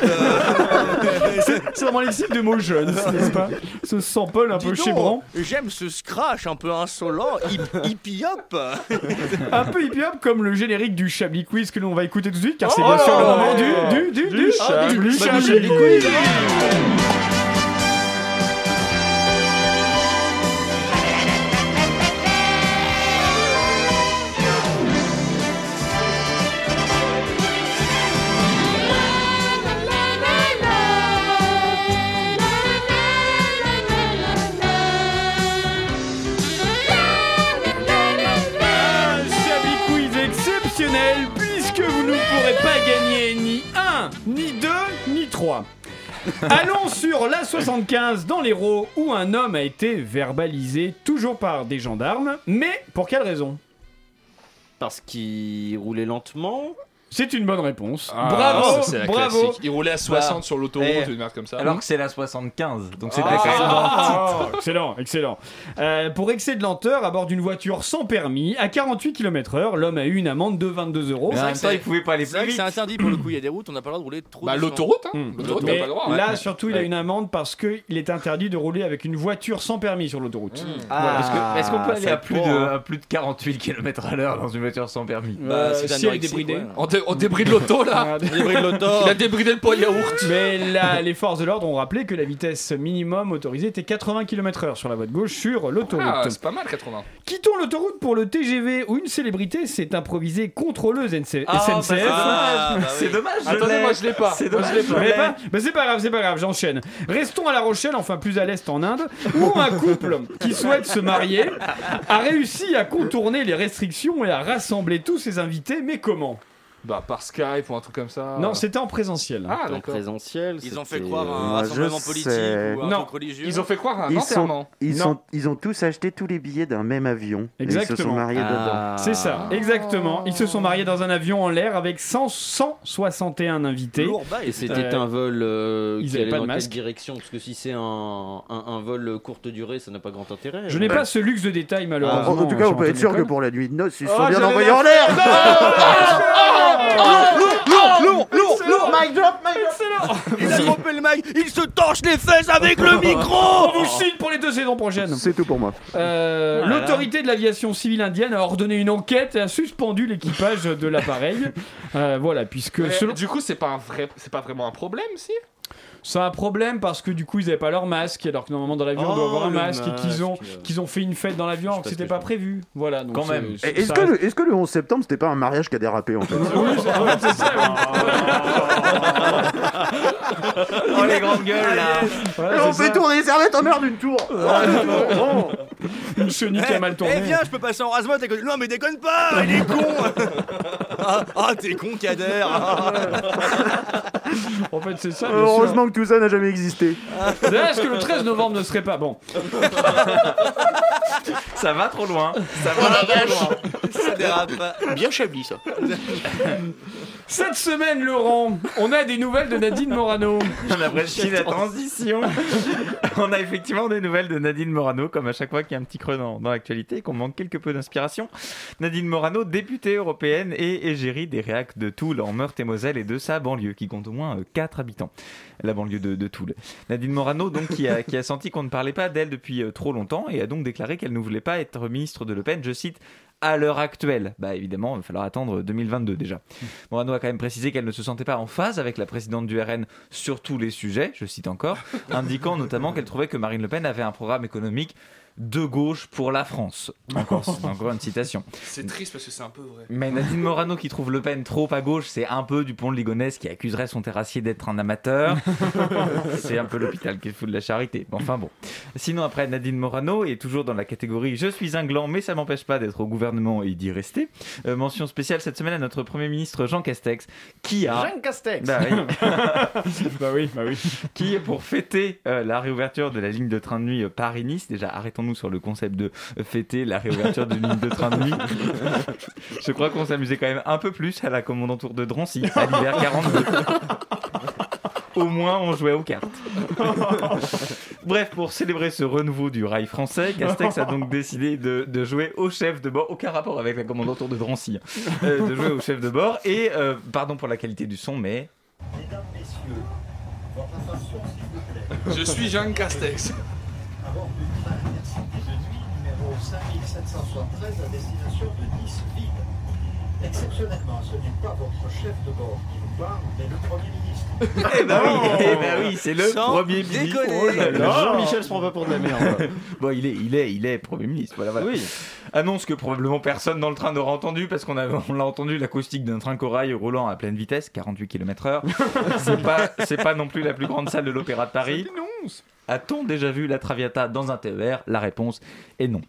C'est vraiment les sites de Motion, n'est-ce pas? Ce sample un Dis peu chébrant. J'aime ce scratch un peu insolent, hip- hippie hop. Un peu hippie hop comme le générique du Chablis Quiz que l'on va écouter tout de suite, car c'est Oh bien sûr le moment du, du, du, Du ah, Chablis Quiz. Allons sur la 75 dans l'Hérault où un homme a été verbalisé toujours par des gendarmes, mais pour quelle raison? Parce qu'il roulait lentement. C'est une bonne réponse. Ah, bravo, ça, c'est la bravo. classique. Il roulait à 60 sur l'autoroute, Eh, une merde comme ça. Alors que c'est la 75, donc c'est Ah, quasiment ah, excellent, excellent. Euh, pour excès de lenteur à bord d'une voiture sans permis, à 48 km/h, l'homme a eu une amende de 22 euros. Mais en même temps, il pouvait pas aller plus vite. c'est interdit pour le coup, il y a des routes, on n'a pas le droit de rouler trop Bah, l'autoroute, hein. Hmm. L'autoroute, pas le droit. là, Ouais. surtout, il a une amende parce qu'il est interdit de rouler avec une voiture sans permis sur l'autoroute. Ah, est-ce qu'on peut aller ça à plus, dépend, de, hein. à plus de 48 km à l'heure dans une voiture sans permis? Euh, si elle est débridée. On, dé- on débride l'auto là. L'auto. Il a débridé le pot yaourt. Mais là, les forces de l'ordre ont rappelé que la vitesse minimum autorisée était 80 km/h sur la voie de gauche sur l'autoroute. Ah, c'est pas mal 80. Quittons l'autoroute pour le TGV où une célébrité s'est improvisée contrôleuse NC- Ah, bah, SNCF. c'est dommage. Ah, bah C'est dommage, je Attendez, l'ai. moi je l'ai pas. C'est Moi, dommage, je l'ai je Vous pas. l'avez l'ai. pas Bah, c'est pas grave, c'est pas grave, j'enchaîne. Restons à La Rochelle, enfin plus à l'est en Inde, où un couple qui souhaite se marier a réussi à contourner les restrictions et à rassembler tous ses invités, mais comment? Bah, par Skype ou un truc comme ça. Non, c'était en présentiel. Ah, en d'accord. présentiel. Ils ont fait croire à un rassemblement politique sais. ou un Non. truc religieux. Ils ont fait croire à un Ils enterrement. sont, ils, Non. sont, ils ont tous acheté tous les billets d'un même avion. Et ils se sont Exactement. mariés dedans. Ah. C'est ça, exactement. Ils se sont mariés dans un avion en l'air avec 100 161 invités. Lourd. Et c'était Euh, un vol euh, ils qui allait pas dans de quelle direction Parce que si c'est un, un, un vol courte durée, ça n'a pas grand intérêt. Je n'ai pas ce luxe de détail malheureusement. en tout cas, on peut être sûr que pour la nuit de noces, ils se Oh, sont bien envoyés en l'air. Lourd, lourd, lourd, lourd. Mic drop, mic drop. Il a trompé le mic, il se torche les fesses avec le micro. On vous signe pour les deux saisons prochaines. C'est tout pour moi. Euh. L'autorité de l'aviation civile indienne a ordonné une enquête et a suspendu l'équipage de l'appareil. Euh, voilà, puisque selon... Du coup, c'est pas un vrai, c'est pas vraiment un problème, si? C'est un problème parce que du coup ils n'avaient pas leur masque alors que normalement dans l'avion on doit Oh, avoir un masque et qu'ils ont qu'ils ont fait une fête dans l'avion alors que c'était pas prévu. Voilà. Donc Quand c'est- même. c'est- Est-ce ça que, reste- le- est-ce que le 11 septembre, c'était pas un mariage qui a dérapé en fait Oui, c'est en fait, c'est ça. oui. Oh les grandes gueules là Voilà, On fait tourner les serviettes en heure d'une tour. Une chenille qui a mal tourné. Eh viens, je peux passer en rasemote avec... Non mais déconne pas, il est con Ah, ah, t'es con, Kader En fait c'est ça. Heureusement que tout ça n'a jamais existé. Est-ce que le 13 novembre ne serait pas bon? Ça va trop loin. Ça va trop loin. Ça dérape Bien chablis, ça. Cette semaine, Laurent, on a des nouvelles de Nadine Morano. On a presque la transition. On a effectivement des nouvelles de Nadine Morano, comme à chaque fois qu'il y a un petit creux dans, dans l'actualité et qu'on manque quelque peu d'inspiration. Nadine Morano, députée européenne et égérie des réacs de Toul en Meurthe-et-Moselle et de sa banlieue, qui compte au moins 4 habitants. La banlieue de, de Toul. Nadine Morano, donc, qui a, qui a senti qu'on ne parlait pas d'elle depuis euh, trop longtemps et a donc déclaré qu'elle ne voulait pas être ministre de Le Pen, je cite, à l'heure actuelle. Bah évidemment, il va falloir attendre 2022 déjà. Morano a quand même précisé qu'elle ne se sentait pas en phase avec la présidente du RN sur tous les sujets, je cite encore, indiquant notamment qu'elle trouvait que Marine Le Pen avait un programme économique de gauche pour la France. Encore, encore une citation. C'est triste parce que c'est un peu vrai. Mais Nadine Morano qui trouve Le Pen trop à gauche, c'est un peu Dupont de Ligonnès qui accuserait son terrassier d'être un amateur. c'est un peu l'hôpital qui fout de la charité. Bon, Enfin bon. Sinon, après Nadine Morano est toujours dans la catégorie Je suis un gland, mais ça m'empêche pas d'être au gouvernement et d'y rester. Euh, mention spéciale cette semaine à notre Premier ministre Jean Castex, qui a. Jean Castex Bah oui. bah oui, bah oui. Qui est pour fêter euh, la réouverture de la ligne de train de nuit Paris-Nice. Déjà, arrêtons-nous sur le concept de fêter la réouverture d'une ligne de train de nuit. Je crois qu'on s'amusait quand même un peu plus à la commande tour de Drancy, à l'hiver 42. Au moins, on jouait aux cartes. Bref, pour célébrer ce renouveau du rail français, Castex a donc décidé de, de jouer au chef de bord, aucun rapport avec la commande tour de Drancy. Euh, de jouer au chef de bord. Et, euh, pardon pour la qualité du son, mais Mesdames, messieurs, votre attention s'il vous plaît. Je suis Jean Castex. À bord du train Merci-18, numéro 5773 à destination de Nice ville. Exceptionnellement, ce n'est pas votre chef de bord qui vous parle, mais le Premier ministre. Eh ben oui, eh ben oui, c'est le Sans premier ministre. Oh. Jean-Michel se prend pas pour de la merde. bon, il est, il est, il est premier ministre. Voilà, voilà. Annonce que probablement personne dans le train n'aura entendu parce qu'on a, on l'a entendu l'acoustique d'un train corail roulant à pleine vitesse, 48 km/h. c'est pas, c'est pas non plus la plus grande salle de l'Opéra de Paris. A-t-on déjà vu la Traviata dans un TER La réponse est non.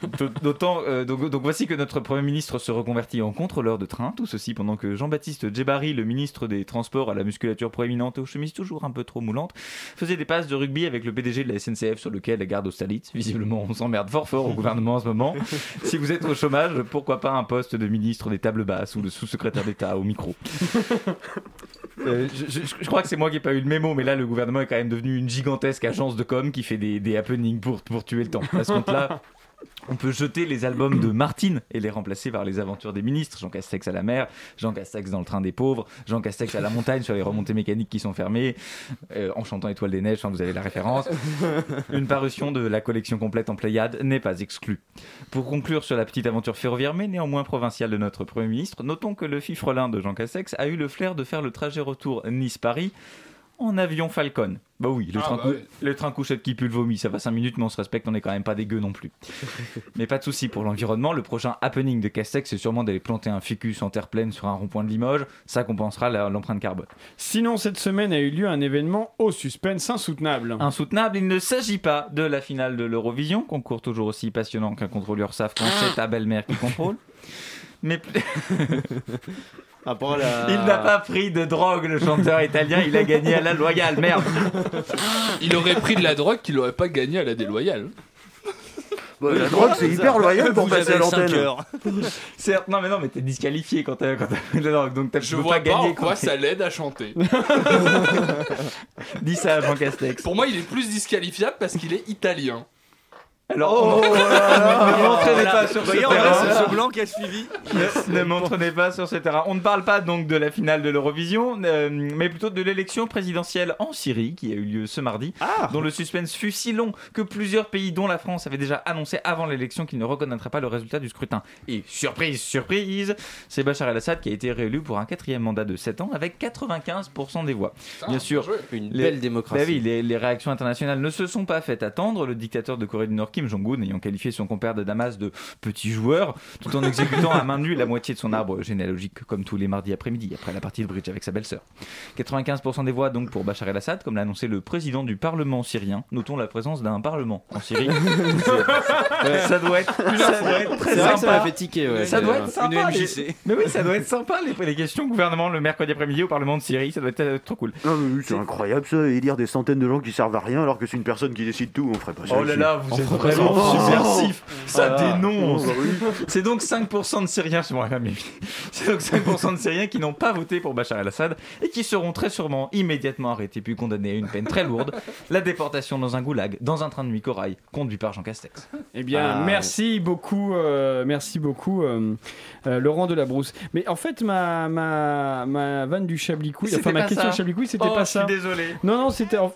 D'autant, euh, donc, donc voici que notre Premier ministre se reconvertit en contrôleur de train, tout ceci pendant que Jean-Baptiste Djebari, le ministre des Transports à la musculature proéminente et aux chemises toujours un peu trop moulantes, faisait des passes de rugby avec le PDG de la SNCF sur lequel la garde Austerlitz. Visiblement, on s'emmerde fort fort au gouvernement en ce moment. Si vous êtes au chômage, pourquoi pas un poste de ministre des tables basses ou de sous-secrétaire d'État au micro? Euh, je, crois que c'est moi qui n'ai pas eu le mémo, mais là, le gouvernement est quand même devenu une gigantesque agence de com qui fait des, des happenings pour, pour tuer le temps. À ce compte-là, on peut jeter les albums de Martine et les remplacer par les aventures des ministres. Jean Castex à la mer, Jean Castex dans le train des pauvres, Jean Castex à la montagne sur les remontées mécaniques qui sont fermées, euh, en chantant Étoile des Neiges, enfin, vous avez la référence. Une parution de la collection complète en Pléiade n'est pas exclue. Pour conclure sur la petite aventure ferroviaire, mais néanmoins provinciale de notre Premier ministre, notons que le fifrelin de Jean Castex a eu le flair de faire le trajet retour Nice-Paris en avion Falcon. Bah oui, le, Ah, train, bah oui. le train couchette qui pue le vomi, ça va 5 minutes, mais on se respecte, on est quand même pas dégueu non plus. mais pas de souci pour l'environnement, le prochain happening de Castex, c'est sûrement d'aller planter un ficus en terre pleine sur un rond-point de Limoges, ça compensera l'empreinte carbone. Sinon, cette semaine a eu lieu un événement au suspense insoutenable. Insoutenable, il ne s'agit pas de la finale de l'Eurovision, concours toujours aussi passionnant qu'un contrôleur savent quand c'est ta belle-mère qui contrôle. Mais Après la- il n'a pas pris de drogue, le chanteur italien, il a gagné à la loyale, merde. Il aurait pris de la drogue qu'il n'aurait pas gagné à la déloyale. Bah, la drogue, c'est hyper loyal pour Vous passer avez à cinq l'antenne. heures. Certes, non mais non, mais t'es disqualifié quand t'as pris de la drogue, donc t'as- Je vois pas pas en quoi ça l'aide à chanter. Dis ça à Jean Castex. Pour moi, il est plus disqualifiable parce qu'il est italien. Alors, ne- ne m'entraînez pas sur ce terrain. ce blanc qui a suivi. Ne, ne m'entraînez pas sur ce terrain. On ne parle pas donc de la finale de l'Eurovision, euh, mais plutôt de l'élection présidentielle en Syrie qui a eu lieu ce mardi, dont le suspense fut si long que plusieurs pays, dont la France, avaient déjà annoncé avant l'élection qu'ils ne reconnaîtraient pas le résultat du scrutin. Et surprise, surprise, c'est Bachar el-Assad qui a été réélu pour un quatrième mandat de 7 ans avec 95% des voix. Bien sûr, Une les- belle démocratie. bah oui, les, les réactions internationales ne se sont pas faites attendre. Le dictateur de Corée du Nord, Kim Jong-un, ayant qualifié son compère de Damas de petit joueur, tout en exécutant à main nue la moitié de son arbre généalogique, comme tous les mardis après-midi, après la partie de bridge avec sa belle-sœur. 95% des voix donc pour Bachar el-Assad, comme l'a annoncé le président du Parlement syrien. Notons la présence d'un Parlement en Syrie. Ouais, ça doit être, ça doit être très ça sympa. m'a fait tiquer, ouais. Ça doit être sympa. MJC. les- Mais oui, ça doit être sympa les, les questions au gouvernement le mercredi après-midi au Parlement de Syrie. Ça doit être euh, trop cool. C'est incroyable ça, élire des centaines de gens qui servent à rien alors que c'est une personne qui décide tout, on ferait pas ça. Oh là là, vous êtes vraiment ça. subversif. Ça Ah. non C'est donc 5% de Syriens. C'est donc 5% de Syriens qui n'ont pas voté pour Bachar el-Assad et qui seront très sûrement immédiatement arrêtés puis condamnés à une peine très lourde, la déportation dans un goulag, dans un train de nuit corail, conduit par Jean Castex. Eh bien, merci beaucoup, euh, merci beaucoup, euh, euh, Laurent Delabrousse. Mais en fait, ma, ma, ma vanne du Chablis-Couille, enfin C'était ma pas question ça. Chablis-Couille, c'était Oh, pas je suis ça. désolé. Non, non, c'était. en-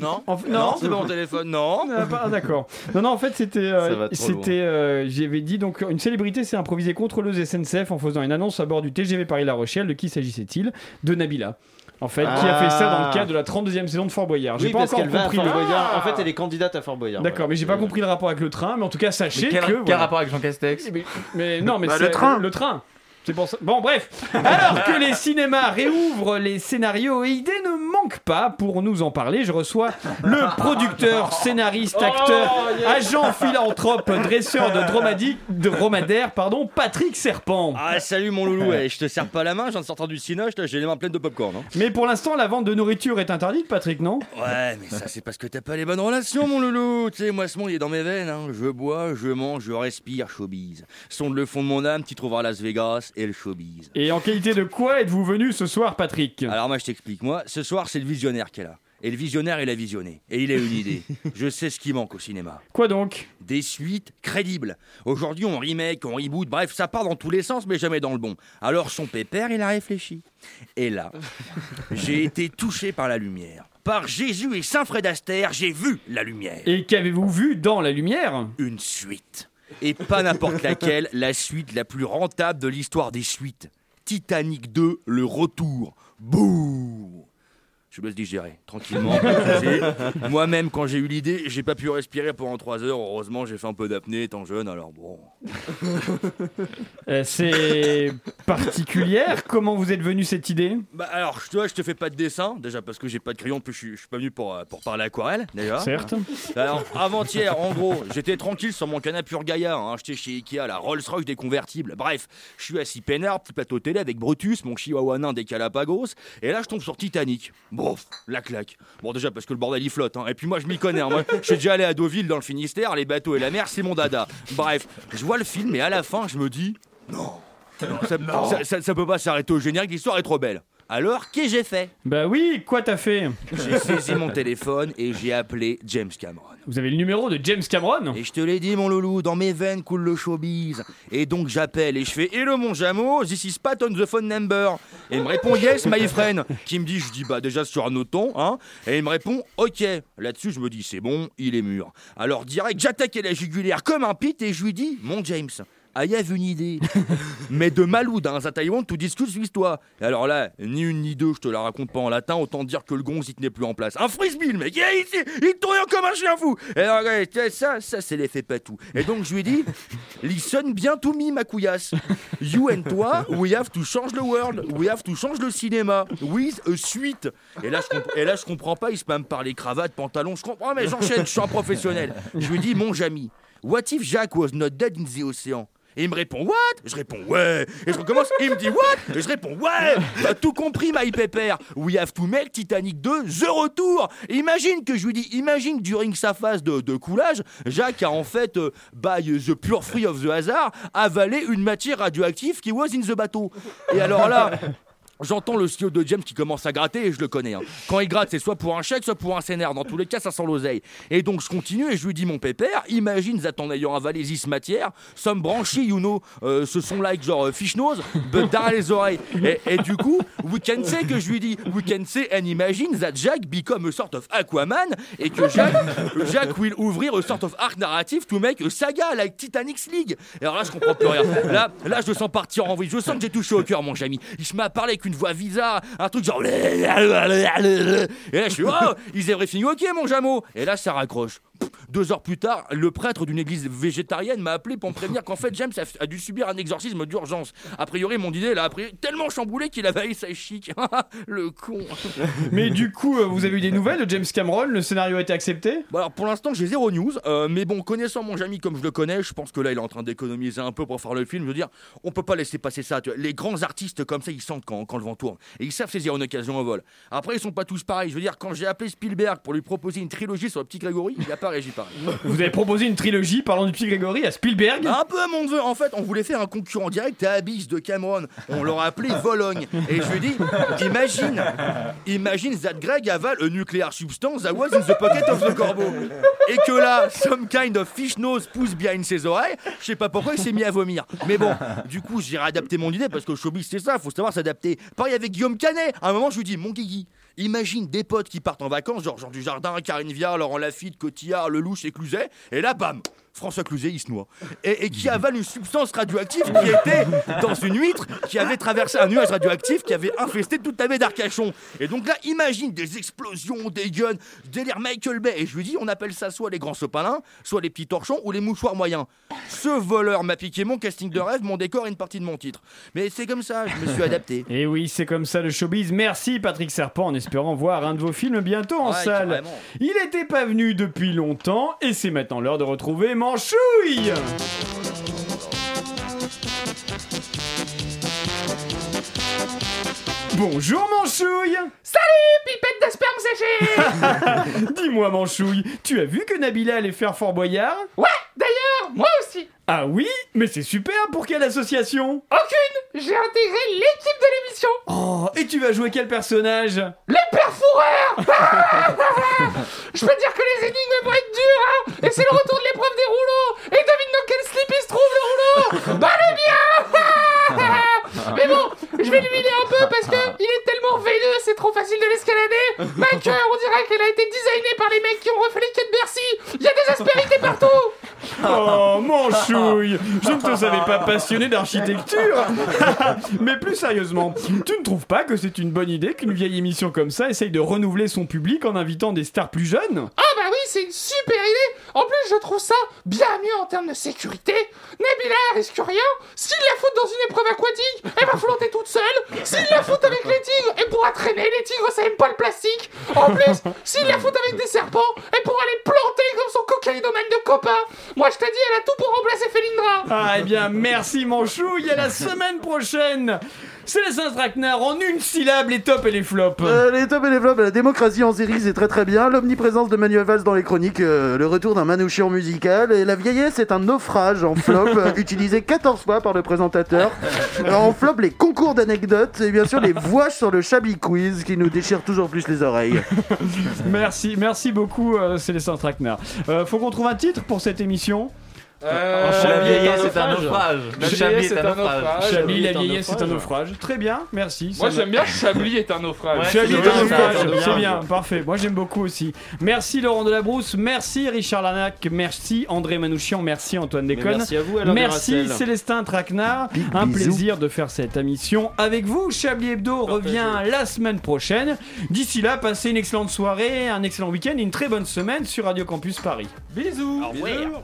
Non, en- non, c'est pas mon téléphone, non. Ah, ah, d'accord. Non, non, en fait, c'était. euh, Ça va trop c'était. euh, J'avais dit donc une célébrité s'est improvisée contre le SNCF en faisant une annonce à bord du TGV Paris-La Rochelle. De qui s'agissait-il? De Nabila. En fait, qui a fait ça dans le cadre de la 32e saison de Fort Boyard. J'ai Oui, pas parce encore qu'elle va à compris Fort le Boyard. En fait, elle est candidate à Fort Boyard. D'accord, mais j'ai pas compris le rapport avec le train, mais en tout cas, sachez Mais quel, que. quel voilà. rapport avec Jean Castex? Mais, mais non, mais Bah, c'est le train. Le, train. C'est pour ça. Bon, bref. Alors que les cinémas réouvrent les scénarios et idées ne manquent pas pour nous en parler, je reçois le producteur, scénariste, acteur, agent philanthrope, dresseur de dromadique, de dromadaire, pardon, Patrick Serpent. Ah, salut mon loulou, eh, je te serre pas la main, je viens de sortir du cinoche, là, j'ai les mains pleines de popcorn. Hein. Mais pour l'instant, la vente de nourriture est interdite, Patrick, non? Ouais, mais ça, c'est parce que t'as pas les bonnes relations, mon loulou. Tu sais, moi, ce monde, il est dans mes veines. Hein. Je bois, je mange, je respire showbiz. Sonde le fond de mon âme, tu trouveras Las Vegas et le showbiz. Et en qualité de quoi êtes-vous venu ce soir, Patrick Alors, moi, je t'explique. Moi, ce soir, c'est le visionnaire qui est là. Et le visionnaire, il a visionné. Et il a une idée. Je sais ce qui manque au cinéma. Quoi donc? Des suites crédibles. Aujourd'hui, on remake, on reboot, bref, ça part dans tous les sens, mais jamais dans le bon. Alors, son pépère, il a réfléchi. Et là, j'ai été touché par la lumière. Par Jésus et Saint Fred Astaire, j'ai vu la lumière. Et qu'avez-vous vu dans la lumière? Une suite. Et pas n'importe laquelle, la suite la plus rentable de l'histoire des suites. Titanic 2, le retour. Bouh Je me laisse digérer, tranquillement. Moi-même, quand j'ai eu l'idée, j'ai pas pu respirer pendant 3 heures. Heureusement, j'ai fait un peu d'apnée étant jeune, alors bon. Euh, C'est particulière. Comment vous êtes venu cette idée? Bah alors, je, tu vois, je te fais pas de dessin, déjà parce que j'ai pas de crayon, puis je suis, je suis pas venu pour, euh, pour parler aquarelle, déjà. Certes. Alors, avant-hier, en gros, j'étais tranquille sur mon canapé gaillard, hein, acheté chez Ikea, la Rolls-Royce des convertibles. Bref, je suis assis peinard, petit plateau télé avec Brutus, mon chihuahua nain des Galapagos, et là, je tombe sur Titanic. Bon, la claque. Bon, déjà parce que le bordel il flotte, hein. et puis moi, je m'y connais, hein. moi, je suis déjà allé à Deauville dans le Finistère, les bateaux et la mer, c'est mon dada. Bref, je vois le film, et à la fin, je me dis, non, ça, ça- ça- ça peut pas s'arrêter au générique, l'histoire est trop belle. Alors, qu'est-ce que j'ai fait? Bah oui, quoi t'as fait? J'ai saisi mon téléphone et j'ai appelé James Cameron. Vous avez le numéro de James Cameron Et je te l'ai dit, mon loulou, dans mes veines coule le showbiz. Et donc j'appelle et je fais Hello mon Jamo, this is Pat on the phone number. Et il me répond Yes, my friend. Qui me dit, je dis bah déjà sur un autre ton, hein. Et il me répond Ok. Là-dessus, je me dis c'est bon, il est mûr. Alors direct, j'attaque la jugulaire comme un pit et je lui dis Mon James. I have une idée. Mais de Malou dans un Taïwan, tout discute suisse toi. Et alors là, ni une ni deux, je te la raconte pas en latin, autant dire que le gonze il tenait plus en place. Un frisbee, le mec, il, il, il tourne comme un chien fou. Et alors, ça, ça c'est l'effet patou. Et donc je lui dit, listen bien to me, ma couillasse. You and toi, we have to change the world, we have to change le cinéma, with a suite. Et là, je, comp- et là, je comprends pas, il se me parler cravate, pantalon, je comprends, mais j'enchaîne, je suis un professionnel. Je lui dis, mon Jamy, what if Jack was not dead in the ocean? Et il me répond What? Je réponds Ouais. Et je recommence. Il me dit What? Et je réponds Ouais. T'as tout compris, my pépère. We have to make Titanic 2 The Retour. Et imagine que je lui dis Imagine during sa phase de, de coulage, Jacques a en fait, euh, by the pure free of the hasard, avalé une matière radioactive qui was in the bateau. Et alors là. J'entends le CEO de James qui commence à gratter et je le connais. hein. Quand il gratte, c'est soit pour un chèque, soit pour un scénar. Dans tous les cas, ça sent l'oseille. Et donc je continue et je lui dis mon pépère, imagine that en ayant avalé this matière, some branchy, you know, euh, ce sont like genre euh, fish nose, but les oreilles. Et, du coup, we can say que je lui dis, we can say and imagine that Jack become a sort of Aquaman et que Jack, Jack will ouvrir a sort of arc narrative to make a saga like Titanic's League. Et alors là, je comprends plus rien. Là, là, je sens partir en vrille. Je sens que j'ai touché au cœur, mon. Il se m'a parlé avec une voix bizarre, un truc genre. Et là, je suis, oh, is everything ok, mon Jamo Et là, ça raccroche. Deux heures plus tard, le prêtre d'une église végétarienne m'a appelé pour me prévenir qu'en fait James a, dû subir un exorcisme d'urgence. A priori, mon idée l'a tellement chamboulé qu'il avait haï sa chic. le con. Mais du coup, euh, vous avez eu des nouvelles de James Cameron Le scénario a été accepté? Bon, alors pour l'instant j'ai zéro news, euh, mais bon connaissant mon Jamy comme je le connais, je pense que là il est en train d'économiser un peu pour faire le film. Je veux dire, on peut pas laisser passer ça. Les grands artistes comme ça ils sentent quand, quand le vent tourne et ils savent saisir une occasion au vol. Après ils sont pas tous pareils. Je veux dire, quand j'ai appelé Spielberg pour lui proposer une trilogie sur le petit Grégory, il a pas réagi pareil. Vous avez proposé une trilogie parlant du petit Grégory à Spielberg? Un peu à mon neveu. En fait, on voulait faire un concurrent direct à Abyss de Cameron. On l'aurait appelé Vologne. Et je lui ai dit, imagine, imagine that Greg avale a nuclear substance that was in the pocket of the corbeau. Et que là, some kind of fish nose pousse behind ses oreilles. Je sais pas pourquoi il s'est mis à vomir. Mais bon, du coup, j'ai réadapté mon idée parce que le showbiz, c'est ça, faut savoir s'adapter. Pareil avec Guillaume Canet. À un moment, je lui dis, mon Guigui, Imagine des potes qui partent en vacances, genre Jean du Jardin, Karine Viard, Laurent Lafitte, Cotillard, Lelouch et Cluzet, et là, bam, François Cluzet, il se noie. Et, et qui avale une substance radioactive qui était dans une huître, qui avait traversé un nuage radioactif, qui avait infesté toute la baie d'Arcachon. Et donc là, imagine des explosions, des guns, délire Michael Bay. Et je lui dis, on appelle ça soit les grands sopalins, soit les petits torchons ou les mouchoirs moyens. Ce voleur m'a piqué mon casting de rêve, mon décor et une partie de mon titre. Mais c'est comme ça, je me suis adapté. Et oui, c'est comme ça le showbiz. Merci Patrick Serpent, en espérant voir un de vos films bientôt en Ouais, salle. carrément. Il était pas venu depuis longtemps et c'est maintenant l'heure de retrouver Manchouille. Bonjour Manchouille. Salut, pipette de sperme séché Dis-moi Manchouille, tu as vu que Nabila allait faire Fort Boyard? Ouais, d'ailleurs, moi aussi. Ah oui Mais c'est super, pour quelle association? Aucune. J'ai intégré l'équipe de l'émission. Oh, et tu vas jouer quel personnage? Les perfoureurs. Je peux dire que les énigmes vont être dures, hein. Et c'est le retour de l'épreuve des rouleaux. Et devine dans quel slip il se trouve le rouleau? Bah le mien Mais bon, je vais l'humilier un peu parce que il est tellement veineux, c'est trop facile de l'escalader Ma queue, on dirait qu'elle a été designée par les mecs qui ont refait les quais de Bercy Il y a des aspérités partout Oh, Manchouille Savais pas passionné d'architecture. Mais plus sérieusement, tu ne trouves pas que c'est une bonne idée qu'une vieille émission comme ça essaye de renouveler son public en invitant des stars plus jeunes? Ah bah oui, c'est une super idée je trouve ça bien mieux en termes de sécurité. Elle risque rien? S'il la fout dans une épreuve aquatique, elle va flotter toute seule. S'il la fout avec les tigres, elle pourra traîner, les tigres ça aime pas le plastique. En plus, s'il la fout avec des serpents, elle pourra les planter comme son cocaïnomane de copain. Moi je te dis, elle a tout pour remplacer Felindra. Ah eh bien merci Manchouille, à la semaine prochaine Célestin Traquenard en une syllabe les tops et les flops Euh, les top et les flops, la démocratie en série c'est très très bien, l'omniprésence de Manuel Valls dans les chroniques, euh, le retour d'un manouchian musical, et la vieillesse est un naufrage en flop, euh, utilisé 14 fois par le présentateur. En flop, les concours d'anecdotes, et bien sûr les voix sur le Chablis Quiz qui nous déchirent toujours plus les oreilles. Merci, merci beaucoup Célestin Traquenard. Euh, faut qu'on trouve un titre pour cette émission? Euh, La vieillesse est un naufrage. Chablis est est un naufrage. Chablis, la vieillesse c'est un naufrage. Très bien, merci. Moi j'aime bien Chablis est un naufrage Ouais, Chablis c'est est un naufrage, c'est bien. parfait. Moi j'aime beaucoup aussi. Merci Laurent Delabrousse, merci Richard Larnac, merci André Manouchian, merci Antoine Déconne. merci à vous, Alain Merci. Célestin Traquenard. Un plaisir de faire cette émission avec vous. Chablis Hebdo revient la semaine prochaine. D'ici là, passez une excellente soirée, un excellent week-end et une très bonne semaine sur Radio Campus Paris. Bisous. Au revoir.